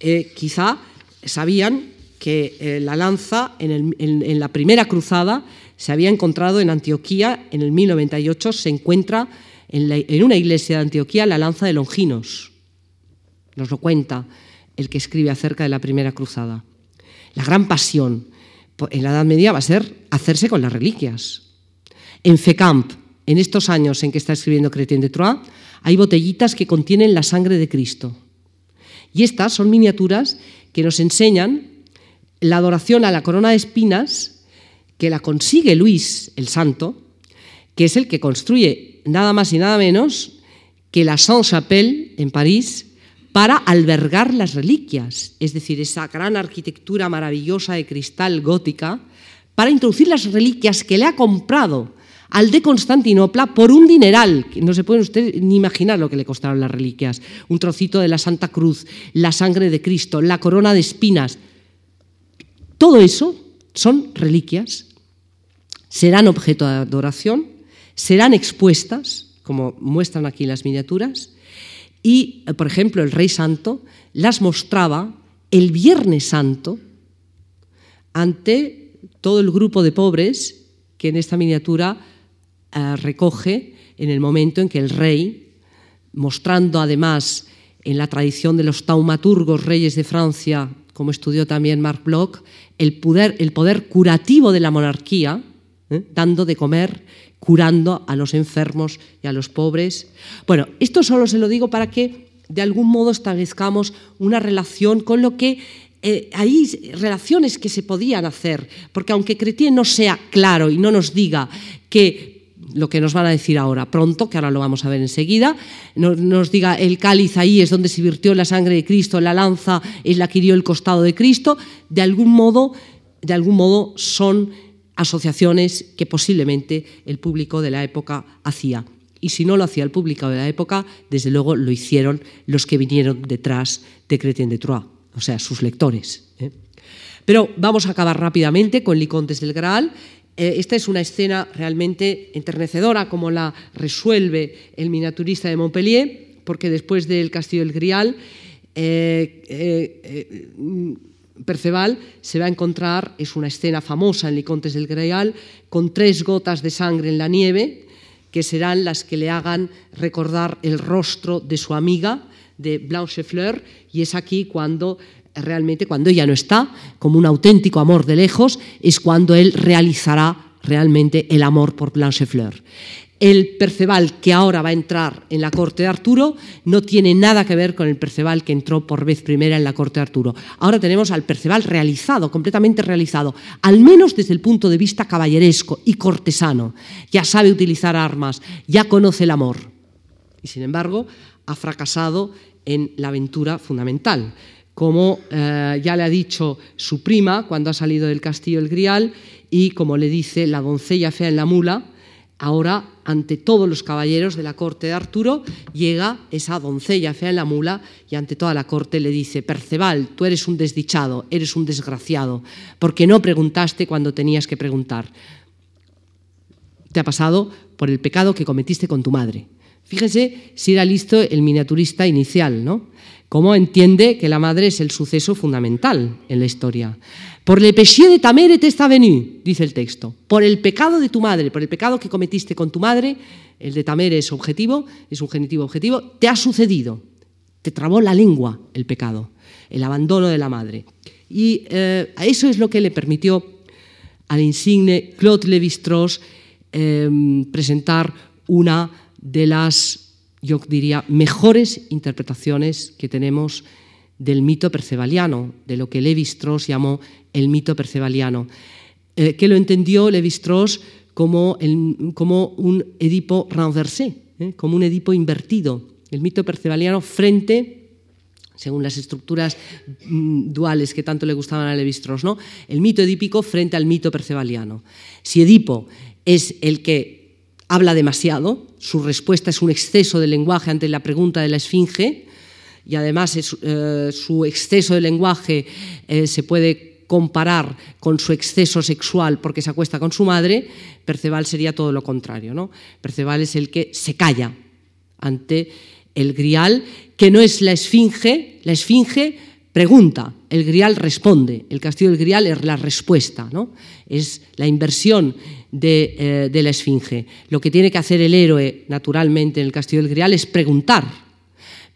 eh, quizá sabían que eh, la lanza en la primera cruzada se había encontrado en Antioquía, en el 1098 se encuentra en, una iglesia de Antioquía la lanza de Longinos. nos lo cuenta el que escribe acerca de la primera cruzada. La gran pasión en la Edad Media va a ser hacerse con las reliquias. En Fecamp, en estos años en que está escribiendo Chrétien de Troyes, hay botellitas que contienen la sangre de Cristo. Y estas son miniaturas que nos enseñan la adoración a la corona de espinas que la consigue Luis el Santo, que es el que construye nada más y nada menos que la Sainte-Chapelle en París para albergar las reliquias, es decir, esa gran arquitectura maravillosa de cristal gótica, para introducir las reliquias que le ha comprado al de Constantinopla por un dineral. No se pueden ustedes ni imaginar lo que le costaron las reliquias. Un trocito de la Santa Cruz, la sangre de Cristo, la corona de espinas. Todo eso son reliquias. Serán objeto de adoración, serán expuestas, como muestran aquí las miniaturas, y, por ejemplo, el Rey Santo las mostraba el Viernes Santo ante todo el grupo de pobres que en esta miniatura eh, recoge en el momento en que el rey, mostrando además en la tradición de los taumaturgos reyes de Francia, como estudió también Marc Bloch, el poder, el poder curativo de la monarquía, ¿eh? dando de comer curando a los enfermos y a los pobres. Bueno, esto solo se lo digo para que de algún modo establezcamos una relación con lo que eh, hay relaciones que se podían hacer, porque aunque Cretien no sea claro y no nos diga que lo que nos van a decir ahora, pronto, que ahora lo vamos a ver enseguida, nos, nos diga el cáliz ahí es donde se virtió la sangre de Cristo, la lanza es la que hirió el costado de Cristo, de algún modo, de algún modo son asociaciones que posiblemente el público de la época hacía. Y si no lo hacía el público de la época, desde luego lo hicieron los que vinieron detrás de Chrétien de Troyes, o sea, sus lectores. ¿eh? Pero vamos a acabar rápidamente con Licontes del Graal. Eh, esta es una escena realmente enternecedora, como la resuelve el miniaturista de Montpellier, porque después del Castillo del Grial, eh, Perceval se va a encontrar, es una escena famosa en Licontes del Greal, con tres gotas de sangre en la nieve, que serán las que le hagan recordar el rostro de su amiga, de Blanche Fleur, y es aquí cuando realmente, cuando ella no está, como un auténtico amor de lejos, es cuando él realizará realmente el amor por Blanche Fleur el Perceval que ahora va a entrar en la corte de Arturo no tiene nada que ver con el Perceval que entró por vez primera en la corte de Arturo. Ahora tenemos al Perceval realizado, completamente realizado, al menos desde el punto de vista caballeresco y cortesano. Ya sabe utilizar armas, ya conoce el amor. Y sin embargo, ha fracasado en la aventura fundamental. Como eh, ya le ha dicho su prima cuando ha salido del castillo el Grial y como le dice la doncella fea en la mula, Ahora, ante todos los caballeros de la corte de Arturo, llega esa doncella fea en la mula y ante toda la corte le dice, Perceval, tú eres un desdichado, eres un desgraciado, porque no preguntaste cuando tenías que preguntar. Te ha pasado por el pecado que cometiste con tu madre. Fíjese si era listo el miniaturista inicial, ¿no? Cómo entiende que la madre es el suceso fundamental en la historia. Por le péché de ta mère t'est venu, dice el texto. Por el pecado de tu madre, por el pecado que cometiste con tu madre, el de tamere es objetivo, es un genitivo objetivo, te ha sucedido. Te trabó la lengua el pecado, el abandono de la madre. Y eh, eso es lo que le permitió al insigne Claude Lévi-Strauss eh, presentar una de las, yo diría, mejores interpretaciones que tenemos del mito percevaliano, de lo que Levi-Strauss llamó el mito percevaliano, eh, que lo entendió Levi-Strauss como, como, un Edipo renversé, eh, como un Edipo invertido, el mito percevaliano frente según las estructuras mm, duales que tanto le gustaban a Levi-Strauss, ¿no? el mito edípico frente al mito percevaliano. Si Edipo es el que habla demasiado, su respuesta es un exceso de lenguaje ante la pregunta de la esfinge, y además eh, su exceso de lenguaje eh, se puede comparar con su exceso sexual porque se acuesta con su madre, Perceval sería todo lo contrario. ¿no? Perceval es el que se calla ante el grial, que no es la esfinge, la esfinge pregunta, el grial responde, el castillo del grial es la respuesta, ¿no? es la inversión de, eh, de la esfinge. Lo que tiene que hacer el héroe, naturalmente, en el castillo del grial es preguntar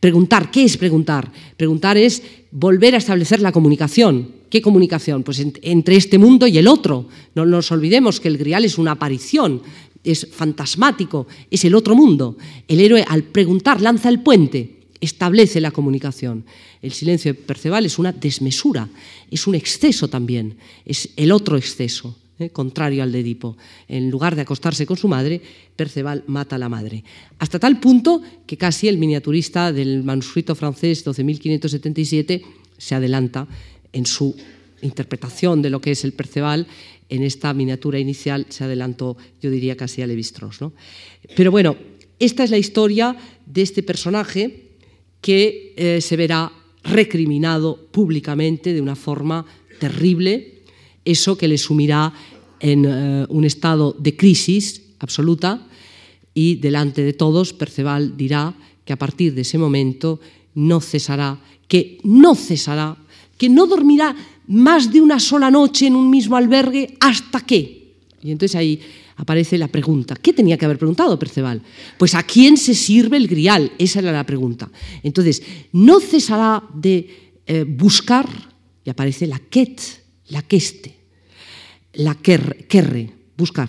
Preguntar, ¿qué es preguntar? Preguntar es volver a establecer la comunicación. ¿Qué comunicación? Pues entre este mundo y el otro. No nos olvidemos que el grial es una aparición, es fantasmático, es el otro mundo. El héroe al preguntar lanza el puente, establece la comunicación. El silencio de Perceval es una desmesura, es un exceso también, es el otro exceso. ¿eh? contrario al de Edipo. En lugar de acostarse con su madre, Perceval mata a la madre. Hasta tal punto que casi el miniaturista del manuscrito francés 12.577 se adelanta en su interpretación de lo que es el Perceval. En esta miniatura inicial se adelantó, yo diría, casi a Levi-Strauss. ¿no? Pero bueno, esta es la historia de este personaje que eh, se verá recriminado públicamente de una forma terrible eso que le sumirá en eh, un estado de crisis absoluta y delante de todos Perceval dirá que a partir de ese momento no cesará, que no cesará, que no dormirá más de una sola noche en un mismo albergue hasta que. Y entonces ahí aparece la pregunta. ¿Qué tenía que haber preguntado Perceval? Pues ¿a quién se sirve el grial? Esa era la pregunta. Entonces, no cesará de eh, buscar, y aparece la quet, la queste la querre, buscar.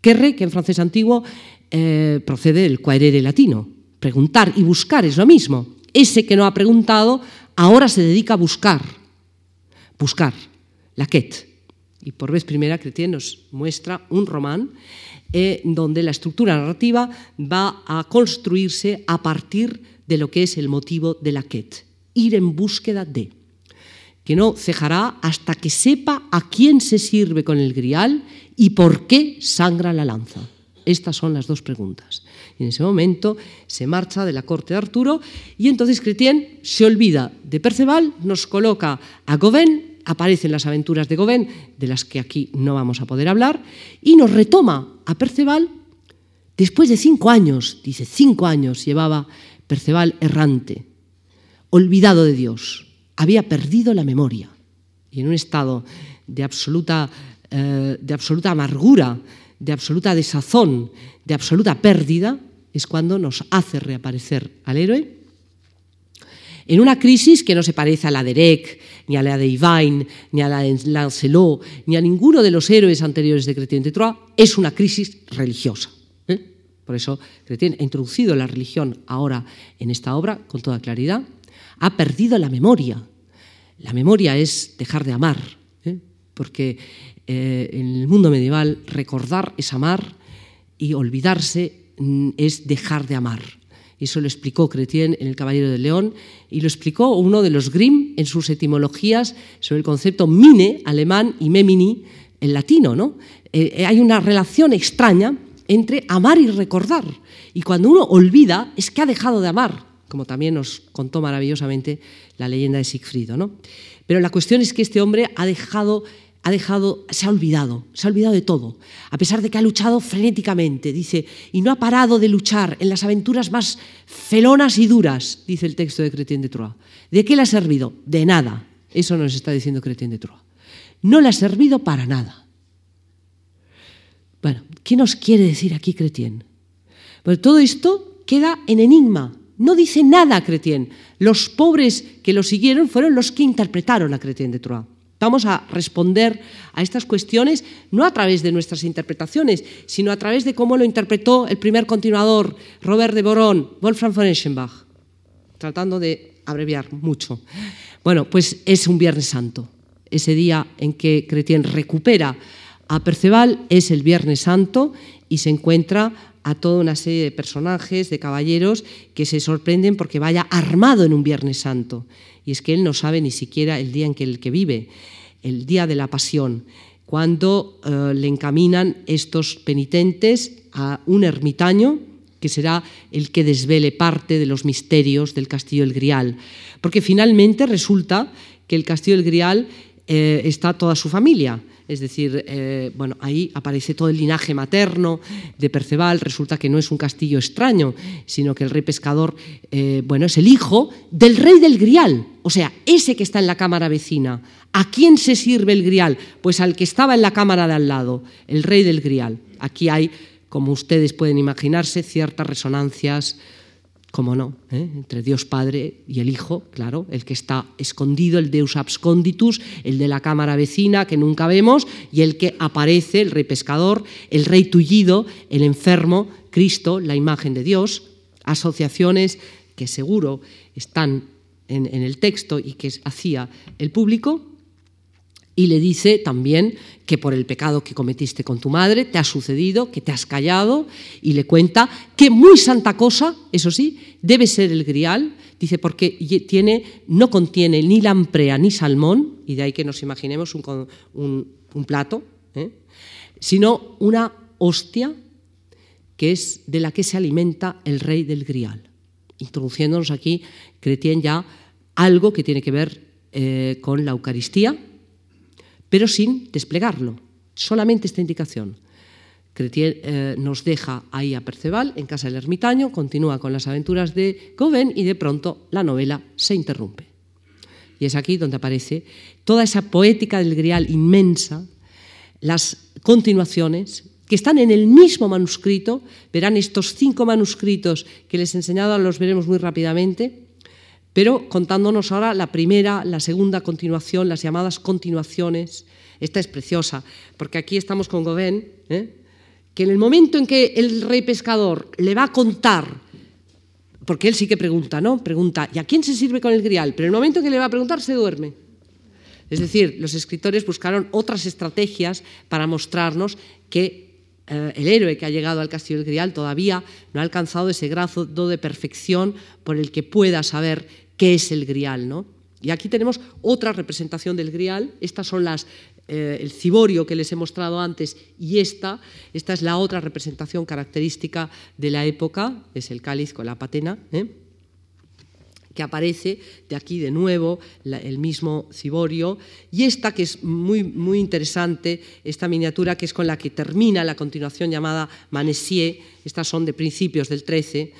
Querre, que en francés antiguo eh, procede del quaerere latino. Preguntar y buscar es lo mismo. Ese que no ha preguntado ahora se dedica a buscar. Buscar, la quête. Y por vez primera Chrétien nos muestra un román eh, donde la estructura narrativa va a construirse a partir de lo que es el motivo de la quête. Ir en búsqueda de que no cejará hasta que sepa a quién se sirve con el grial y por qué sangra la lanza. Estas son las dos preguntas. Y en ese momento se marcha de la corte de Arturo y entonces Cretien se olvida de Perceval, nos coloca a Gauvin, aparecen las aventuras de Gauvin, de las que aquí no vamos a poder hablar, y nos retoma a Perceval después de cinco años, dice, cinco años llevaba Perceval errante, olvidado de Dios había perdido la memoria y en un estado de absoluta, eh, de absoluta amargura, de absoluta desazón, de absoluta pérdida, es cuando nos hace reaparecer al héroe en una crisis que no se parece a la de Derek, ni a la de Ivain, ni a la de Lancelot, ni a ninguno de los héroes anteriores de Chrétien de Troyes, es una crisis religiosa. ¿eh? Por eso Chrétien ha introducido la religión ahora en esta obra con toda claridad ha perdido la memoria. La memoria es dejar de amar, ¿eh? porque eh, en el mundo medieval recordar es amar y olvidarse mm, es dejar de amar. Eso lo explicó Chrétien en El Caballero del León y lo explicó uno de los Grimm en sus etimologías sobre el concepto mine, alemán, y memini, en latino. ¿no? Eh, hay una relación extraña entre amar y recordar. Y cuando uno olvida es que ha dejado de amar como también nos contó maravillosamente la leyenda de Siegfried. ¿no? Pero la cuestión es que este hombre ha dejado, ha dejado, se ha olvidado, se ha olvidado de todo, a pesar de que ha luchado frenéticamente, dice, y no ha parado de luchar en las aventuras más felonas y duras, dice el texto de Cretien de Troyes. ¿De qué le ha servido? De nada. Eso nos está diciendo Cretien de Troyes. No le ha servido para nada. Bueno, ¿qué nos quiere decir aquí Cretien? Pues todo esto queda en enigma, no dice nada Cretien. Los pobres que lo siguieron fueron los que interpretaron a Cretien de Troyes. Vamos a responder a estas cuestiones no a través de nuestras interpretaciones, sino a través de cómo lo interpretó el primer continuador, Robert de Boron, Wolfram von Eschenbach, tratando de abreviar mucho. Bueno, pues es un Viernes Santo. Ese día en que Cretien recupera a Perceval es el Viernes Santo y se encuentra a toda una serie de personajes, de caballeros, que se sorprenden porque vaya armado en un Viernes Santo. Y es que él no sabe ni siquiera el día en que el vive, el día de la pasión, cuando eh, le encaminan estos penitentes a un ermitaño que será el que desvele parte de los misterios del Castillo del Grial. Porque finalmente resulta que el Castillo del Grial eh, está toda su familia es decir, eh, bueno, ahí aparece todo el linaje materno de Perceval, resulta que no es un castillo extraño, sino que el rey pescador, eh, bueno, es el hijo del rey del Grial, o sea, ese que está en la cámara vecina. ¿A quién se sirve el Grial? Pues al que estaba en la cámara de al lado, el rey del Grial. Aquí hay, como ustedes pueden imaginarse, ciertas resonancias cómo no, ¿eh? entre Dios Padre y el Hijo, claro, el que está escondido, el Deus absconditus, el de la cámara vecina que nunca vemos, y el que aparece, el rey pescador, el rey tullido, el enfermo, Cristo, la imagen de Dios, asociaciones que seguro están en, en el texto y que hacía el público, y le dice también que por el pecado que cometiste con tu madre te ha sucedido, que te has callado, y le cuenta que muy santa cosa, eso sí, debe ser el grial, dice porque tiene, no contiene ni lamprea ni salmón, y de ahí que nos imaginemos un, plato, ¿eh? sino una hostia que es de la que se alimenta el rey del grial, introduciéndonos aquí, Cretien, ya algo que tiene que ver eh, con la Eucaristía, pero sin desplegarlo, solamente esta indicación. Cretien eh, nos deja ahí a Perceval en casa del ermitaño, continúa con las aventuras de Gauvin y de pronto la novela se interrumpe. Y es aquí donde aparece toda esa poética del grial inmensa, las continuaciones que están en el mismo manuscrito, verán estos cinco manuscritos que les he enseñado, los veremos muy rápidamente, pero contándonos ahora la primera, la segunda continuación, las llamadas continuaciones. Esta es preciosa, porque aquí estamos con Gauvin, ¿eh? que en el momento en que el rey pescador le va a contar, porque él sí que pregunta, ¿no? Pregunta, ¿y a quién se sirve con el grial? Pero en el momento en que le va a preguntar, se duerme. Es decir, los escritores buscaron otras estrategias para mostrarnos que eh, el héroe que ha llegado al castillo del Grial todavía no ha alcanzado ese grado de perfección por el que pueda saber qué es el grial. ¿no? Y aquí tenemos otra representación del grial. Estas son las, eh, el ciborio que les he mostrado antes y esta, esta es la otra representación característica de la época, es el cáliz con la patena. ¿eh? que aparece de aquí de nuevo el mismo ciborio y esta que es muy, muy interesante, esta miniatura que es con la que termina la continuación llamada Manessier, estas son de principios del 13,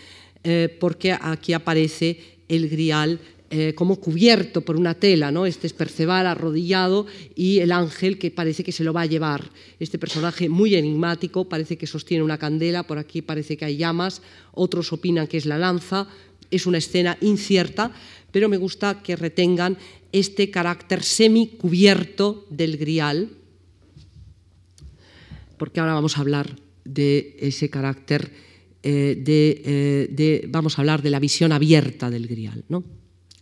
eh, porque aquí aparece el grial eh, como cubierto por una tela, ¿no? Este es Perceval arrodillado y el ángel que parece que se lo va a llevar. Este personaje muy enigmático, parece que sostiene una candela, por aquí parece que hay llamas, otros opinan que es la lanza, es una escena incierta, pero me gusta que retengan este carácter semicubierto del grial, porque ahora vamos a hablar de ese carácter eh, eh, de, vamos a hablar de la visión abierta del grial, ¿no?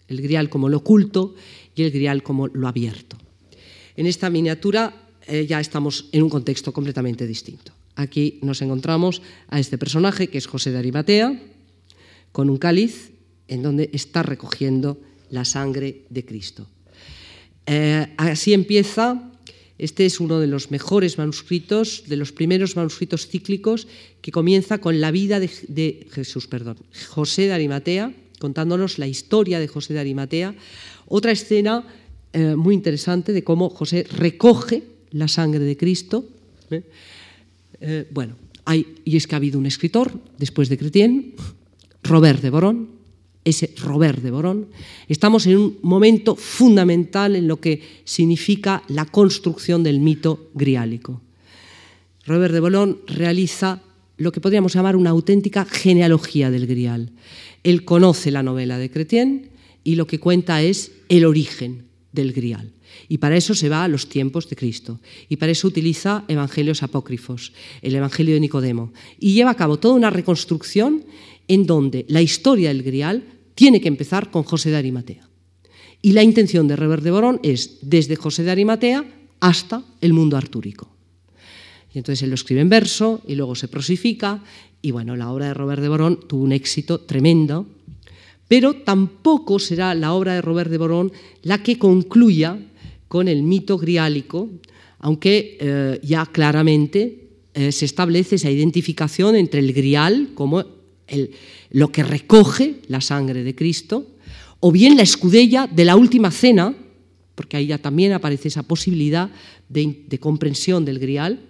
el grial como lo oculto y el grial como lo abierto. En esta miniatura eh, ya estamos en un contexto completamente distinto. Aquí nos encontramos a este personaje que es José de Arimatea, con un cáliz en donde está recogiendo la sangre de Cristo. así empieza este es uno de los mejores manuscritos, de los primeros manuscritos cíclicos, que comienza con la vida de, Jesús, perdón, José de Arimatea, contándonos la historia de José de Arimatea. Otra escena eh, muy interesante de cómo José recoge la sangre de Cristo. ¿eh? Eh, bueno, y es que ha habido un escritor, después de Cretien, Robert de Borón, ese Robert de Borón, estamos en un momento fundamental en lo que significa la construcción del mito griálico. Robert de Borón realiza lo que podríamos llamar una auténtica genealogía del grial. Él conoce la novela de Cretien y lo que cuenta es el origen del grial. Y para eso se va a los tiempos de Cristo. Y para eso utiliza evangelios apócrifos, el Evangelio de Nicodemo. Y lleva a cabo toda una reconstrucción en donde la historia del grial tiene que empezar con José de Arimatea. Y la intención de Robert de Borón es desde José de Arimatea hasta el mundo artúrico. Y entonces él lo escribe en verso y luego se prosifica. Y bueno, la obra de Robert de Borón tuvo un éxito tremendo, pero tampoco será la obra de Robert de Borón la que concluya con el mito griálico, aunque eh, ya claramente eh, se establece esa identificación entre el grial como lo que recoge la sangre de Cristo, o bien la escudella de la última cena, porque ahí ya también aparece esa posibilidad de, comprensión del grial,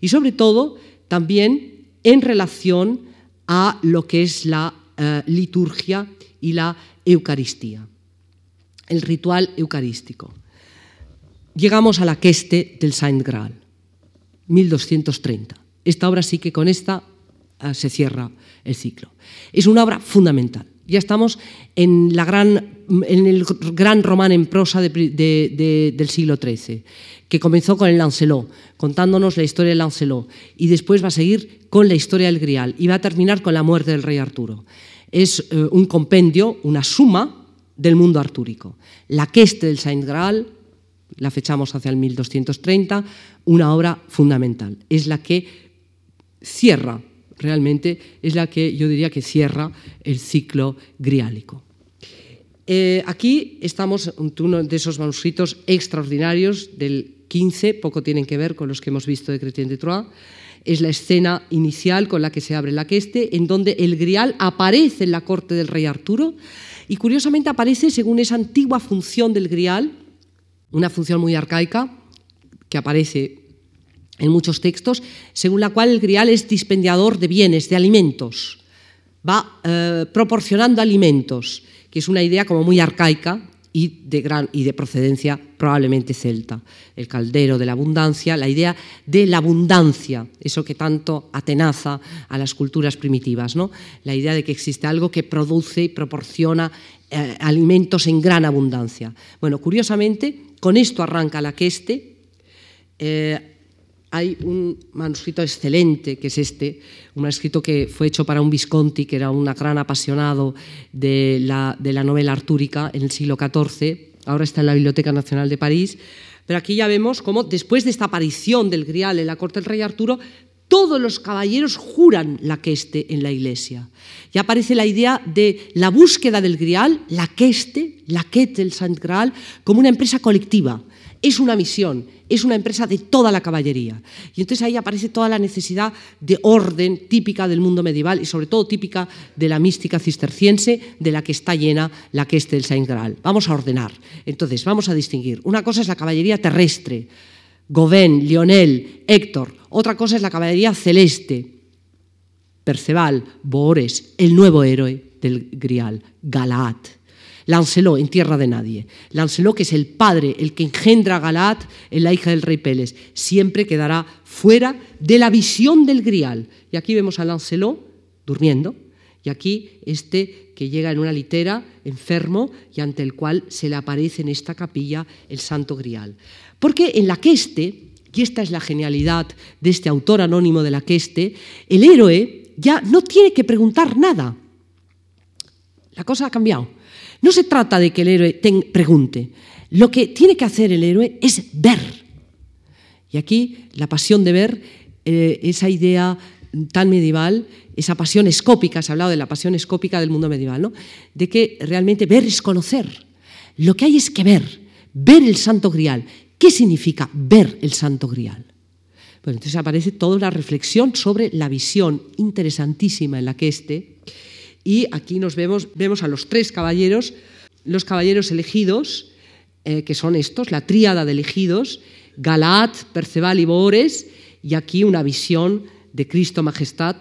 y sobre todo también en relación a lo que es la eh, liturgia y la Eucaristía, el ritual eucarístico. Llegamos a la queste del Saint Graal, 1230. Esta obra sí que con esta se cierra el ciclo. Es una obra fundamental. Ya estamos en el gran román en prosa del siglo XIII, que comenzó con el Lancelot, contándonos la historia del Lancelot, y después va a seguir con la historia del Grial, y va a terminar con la muerte del rey Arturo. Es eh, un compendio, una suma del mundo artúrico. La queste del Saint Graal, la fechamos hacia el 1230, una obra fundamental. Es la que cierra realmente es la que yo diría que cierra el ciclo griálico. Eh, aquí estamos ante uno de esos manuscritos extraordinarios del 15, poco tienen que ver con los que hemos visto de Chrétien de Troyes. Es la escena inicial con la que se abre la queste, en donde el grial aparece en la corte del rey Arturo y curiosamente aparece según esa antigua función del grial, una función muy arcaica que aparece en muchos textos, según la cual el grial es dispendiador de bienes, de alimentos, va eh, proporcionando alimentos, que es una idea como muy arcaica y de, gran, y de procedencia probablemente celta. El caldero de la abundancia, la idea de la abundancia, eso que tanto atenaza a las culturas primitivas, ¿no? la idea de que existe algo que produce y proporciona eh, alimentos en gran abundancia. Bueno, curiosamente, con esto arranca la queste. Eh, hay un manuscrito excelente, que es este, un manuscrito que fue hecho para un Visconti, que era un gran apasionado de la, de la novela artúrica en el siglo XIV, ahora está en la Biblioteca Nacional de París, pero aquí ya vemos cómo después de esta aparición del grial en la corte del rey Arturo, todos los caballeros juran la queste en la iglesia. Ya aparece la idea de la búsqueda del grial, la queste, la quete del Saint Graal, como una empresa colectiva. Es una misión, es una empresa de toda la caballería. Y entonces ahí aparece toda la necesidad de orden típica del mundo medieval y sobre todo típica de la mística cisterciense de la que está llena la queste del Saint Graal. Vamos a ordenar. Entonces, vamos a distinguir. Una cosa es la caballería terrestre, Gauvin, Lionel, Héctor. Otra cosa es la caballería celeste, Perceval, Boores, el nuevo héroe del Grial, Galaad. Lancelot en tierra de nadie. Lancelot, que es el padre, el que engendra a Galaad en la hija del rey Peles, siempre quedará fuera de la visión del grial. Y aquí vemos a Lancelot durmiendo, y aquí este que llega en una litera, enfermo, y ante el cual se le aparece en esta capilla el santo grial. Porque en la queste, y esta es la genialidad de este autor anónimo de la queste, el héroe ya no tiene que preguntar nada. La cosa ha cambiado. No se trata de que el héroe pregunte. Lo que tiene que hacer el héroe es ver. Y aquí la pasión de ver, eh, esa idea tan medieval, esa pasión escópica, se ha hablado de la pasión escópica del mundo medieval, ¿no? de que realmente ver es conocer. Lo que hay es que ver, ver el santo grial. ¿Qué significa ver el santo grial? Bueno, entonces aparece toda una reflexión sobre la visión interesantísima en la que este y aquí nos vemos, vemos a los tres caballeros, los caballeros elegidos, eh, que son estos, la tríada de elegidos, Galaad, Perceval y Boores, y aquí una visión de Cristo Majestad,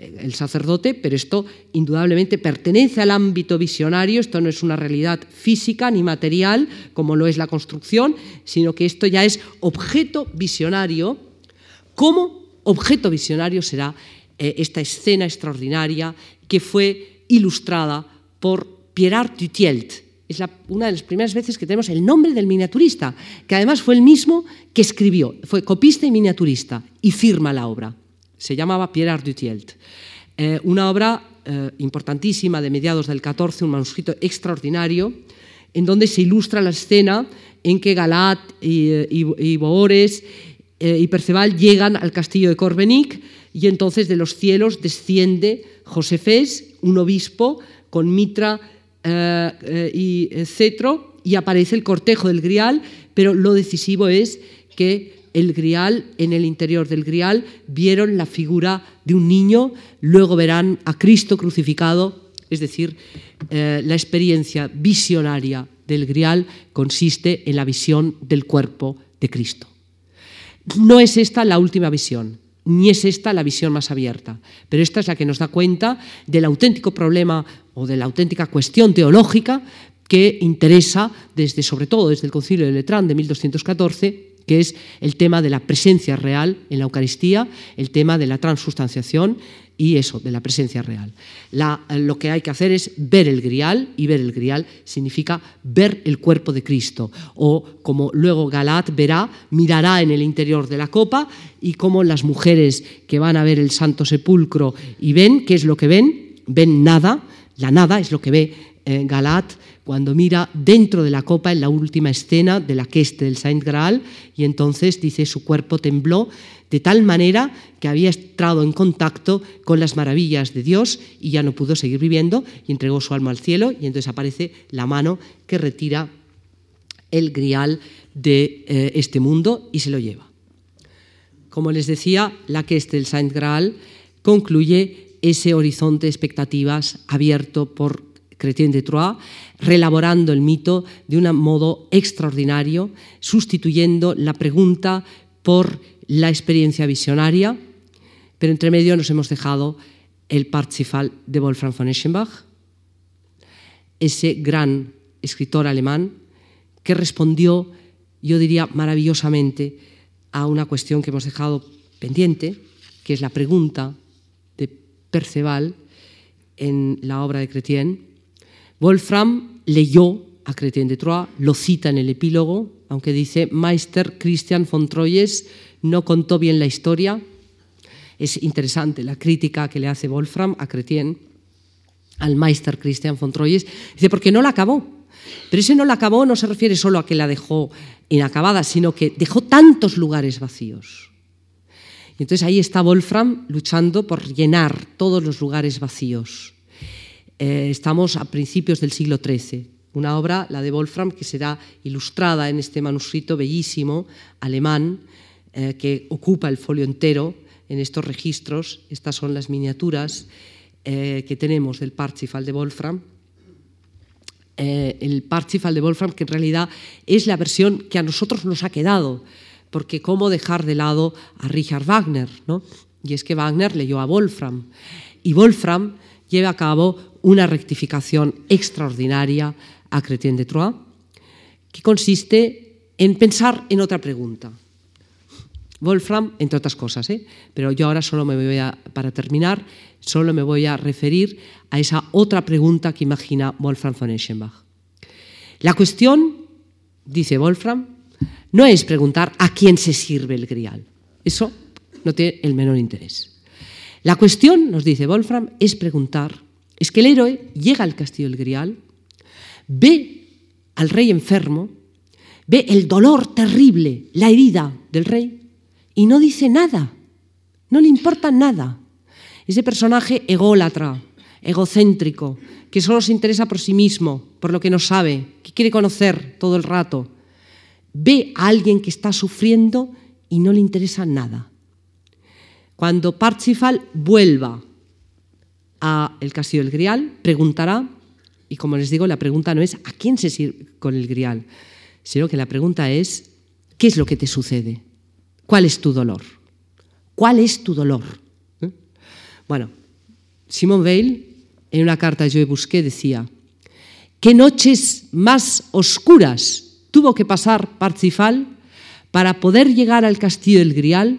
eh, el sacerdote, pero esto indudablemente pertenece al ámbito visionario, esto no es una realidad física ni material, como lo es la construcción, sino que esto ya es objeto visionario. ¿Cómo objeto visionario será eh, esta escena extraordinaria que fue ilustrada por Pierre Dutielt. Es una de las primeras veces que tenemos el nombre del miniaturista, que además fue el mismo que escribió, fue copista y miniaturista, y firma la obra. Se llamaba Pierre Dutielt. Eh, una obra eh, importantísima de mediados del 14, un manuscrito extraordinario, en donde se ilustra la escena en que Galat y, y, Boores y Perceval llegan al castillo de Corbenic y entonces de los cielos desciende Josefés, un obispo con mitra eh, eh, y cetro, y aparece el cortejo del grial, pero lo decisivo es que el grial, en el interior del grial, vieron la figura de un niño, luego verán a Cristo crucificado, es decir, eh, la experiencia visionaria del grial consiste en la visión del cuerpo de Cristo. No es esta la última visión ni es esta la visión más abierta, pero esta es la que nos da cuenta del auténtico problema o de la auténtica cuestión teológica que interesa desde sobre todo desde el Concilio de Letrán de 1214 que es el tema de la presencia real en la Eucaristía, el tema de la transustanciación y eso, de la presencia real. lo que hay que hacer es ver el grial, y ver el grial significa ver el cuerpo de Cristo. O como luego Galat verá, mirará en el interior de la copa, y como las mujeres que van a ver el Santo Sepulcro y ven, ¿qué es lo que ven? Ven nada, la nada es lo que ve eh, Galat cuando mira dentro de la copa en la última escena de la queste del Saint Graal, y entonces dice su cuerpo tembló de tal manera que había entrado en contacto con las maravillas de Dios y ya no pudo seguir viviendo y entregó su alma al cielo y entonces aparece la mano que retira el grial de eh, este mundo y se lo lleva. Como les decía, la que del Saint Graal concluye ese horizonte de expectativas abierto por Chrétien de Troyes, relaborando el mito de un modo extraordinario, sustituyendo la pregunta por la experiencia visionaria, pero entre medio nos hemos dejado el Parsifal de Wolfram von Eschenbach, ese gran escritor alemán que respondió, yo diría maravillosamente, a una cuestión que hemos dejado pendiente, que es la pregunta de Perceval en la obra de Chrétien. Wolfram leyó a Chrétien de Troyes, lo cita en el epílogo, aunque dice Meister Christian von Troyes no contó bien la historia. Es interesante la crítica que le hace Wolfram a Chrétien, al Meister Christian von Troyes. Dice, porque no la acabó. Pero ese no la acabó no se refiere solo a que la dejó inacabada, sino que dejó tantos lugares vacíos. Y entonces ahí está Wolfram luchando por llenar todos los lugares vacíos. Eh, estamos a principios del siglo XIII. Una obra, la de Wolfram, que será ilustrada en este manuscrito bellísimo alemán, eh, que ocupa el folio entero en estos registros. Estas son las miniaturas eh, que tenemos del Parsifal de Wolfram. El Parsifal de Wolfram, que en realidad es la versión que a nosotros nos ha quedado, porque cómo dejar de lado a Richard Wagner, ¿no? Y es que Wagner leyó a Wolfram y Wolfram lleva a cabo una rectificación extraordinaria a Chrétien de Troyes, que consiste en pensar en otra pregunta. Wolfram, entre otras cosas, ¿eh? pero yo ahora solo me voy a, para terminar, solo me voy a referir a esa otra pregunta que imagina Wolfram von Eschenbach. La cuestión, dice Wolfram, no es preguntar a quién se sirve el grial. Eso no tiene el menor interés. La cuestión, nos dice Wolfram, es preguntar, es que el héroe llega al castillo del grial, ve al rey enfermo, ve el dolor terrible, la herida del rey, y no dice nada, no le importa nada. Ese personaje ególatra, egocéntrico, que solo se interesa por sí mismo, por lo que no sabe, que quiere conocer todo el rato, ve a alguien que está sufriendo y no le interesa nada. Cuando Parsifal vuelva a el castillo del Grial, preguntará, y como les digo, la pregunta no es a quién se sirve con el Grial, sino que la pregunta es, ¿qué es lo que te sucede? ¿Cuál es tu dolor? ¿Cuál es tu dolor? ¿Eh? Bueno, Simon Weil, en una carta yo busqué, decía, ¿qué noches más oscuras tuvo que pasar Parsifal para poder llegar al castillo del Grial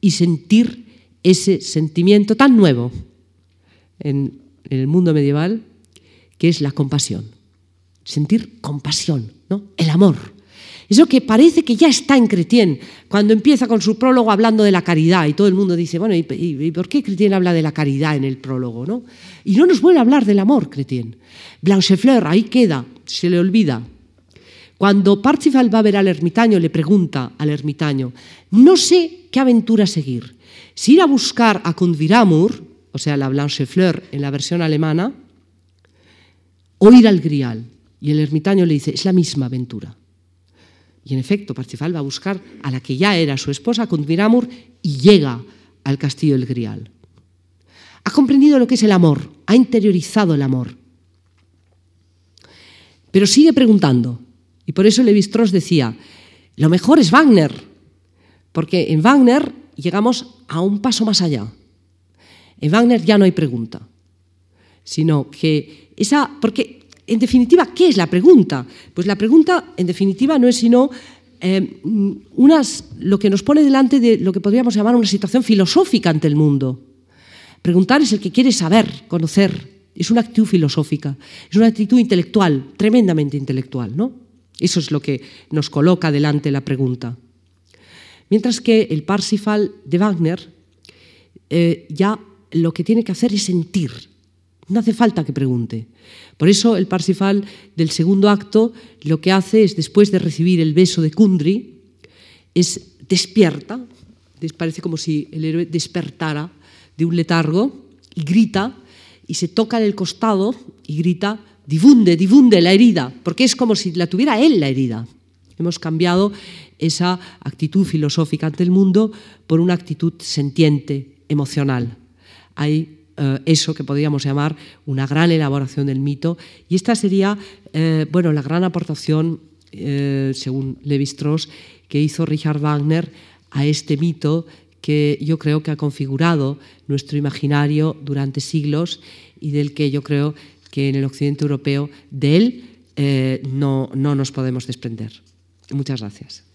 y sentir ese sentimiento tan nuevo en, el mundo medieval, que es la compasión? Sentir compasión, ¿no? El amor eso que parece que ya está en Cretien, cuando empieza con su prólogo hablando de la caridad y todo el mundo dice, bueno, ¿y, por qué Cretien habla de la caridad en el prólogo? ¿no? Y no nos vuelve a hablar del amor, Cretien. Blanchefleur, ahí queda, se le olvida. Cuando Parsifal va a ver al ermitaño, le pregunta al ermitaño, no sé qué aventura seguir. Si ir a buscar a Kundviramur, o sea, la Blanchefleur en la versión alemana, o ir al Grial. Y el ermitaño le dice, es la misma aventura. Y en efecto, Parsifal va a buscar a la que ya era su esposa, Kundviramur, y llega al castillo del Grial. Ha comprendido lo que es el amor, ha interiorizado el amor. Pero sigue preguntando. Y por eso Levi Strauss decía, lo mejor es Wagner, porque en Wagner llegamos a un paso más allá. En Wagner ya no hay pregunta, sino que esa, porque en definitiva, ¿qué es la pregunta? Pues la pregunta, en definitiva, no es sino eh, lo que nos pone delante de lo que podríamos llamar una situación filosófica ante el mundo. Preguntar es el que quiere saber, conocer. Es una actitud filosófica, es una actitud intelectual, tremendamente intelectual, ¿no? Eso es lo que nos coloca delante la pregunta. Mientras que el Parsifal de Wagner eh, ya lo que tiene que hacer es sentir. No hace falta que pregunte. Por eso el Parsifal del segundo acto lo que hace es, después de recibir el beso de Kundry, es despierta, parece como si el héroe despertara de un letargo y grita y se toca en el costado y grita, difunde, difunde la herida, porque es como si la tuviera él la herida. Hemos cambiado esa actitud filosófica ante el mundo por una actitud sentiente, emocional. Hay eh, eso que podríamos llamar una gran elaboración del mito y esta sería eh, bueno, la gran aportación, eh, según Levi-Strauss, que hizo Richard Wagner a este mito que yo creo que ha configurado nuestro imaginario durante siglos y del que yo creo que en el occidente europeo de él no, no nos podemos desprender. Muchas gracias.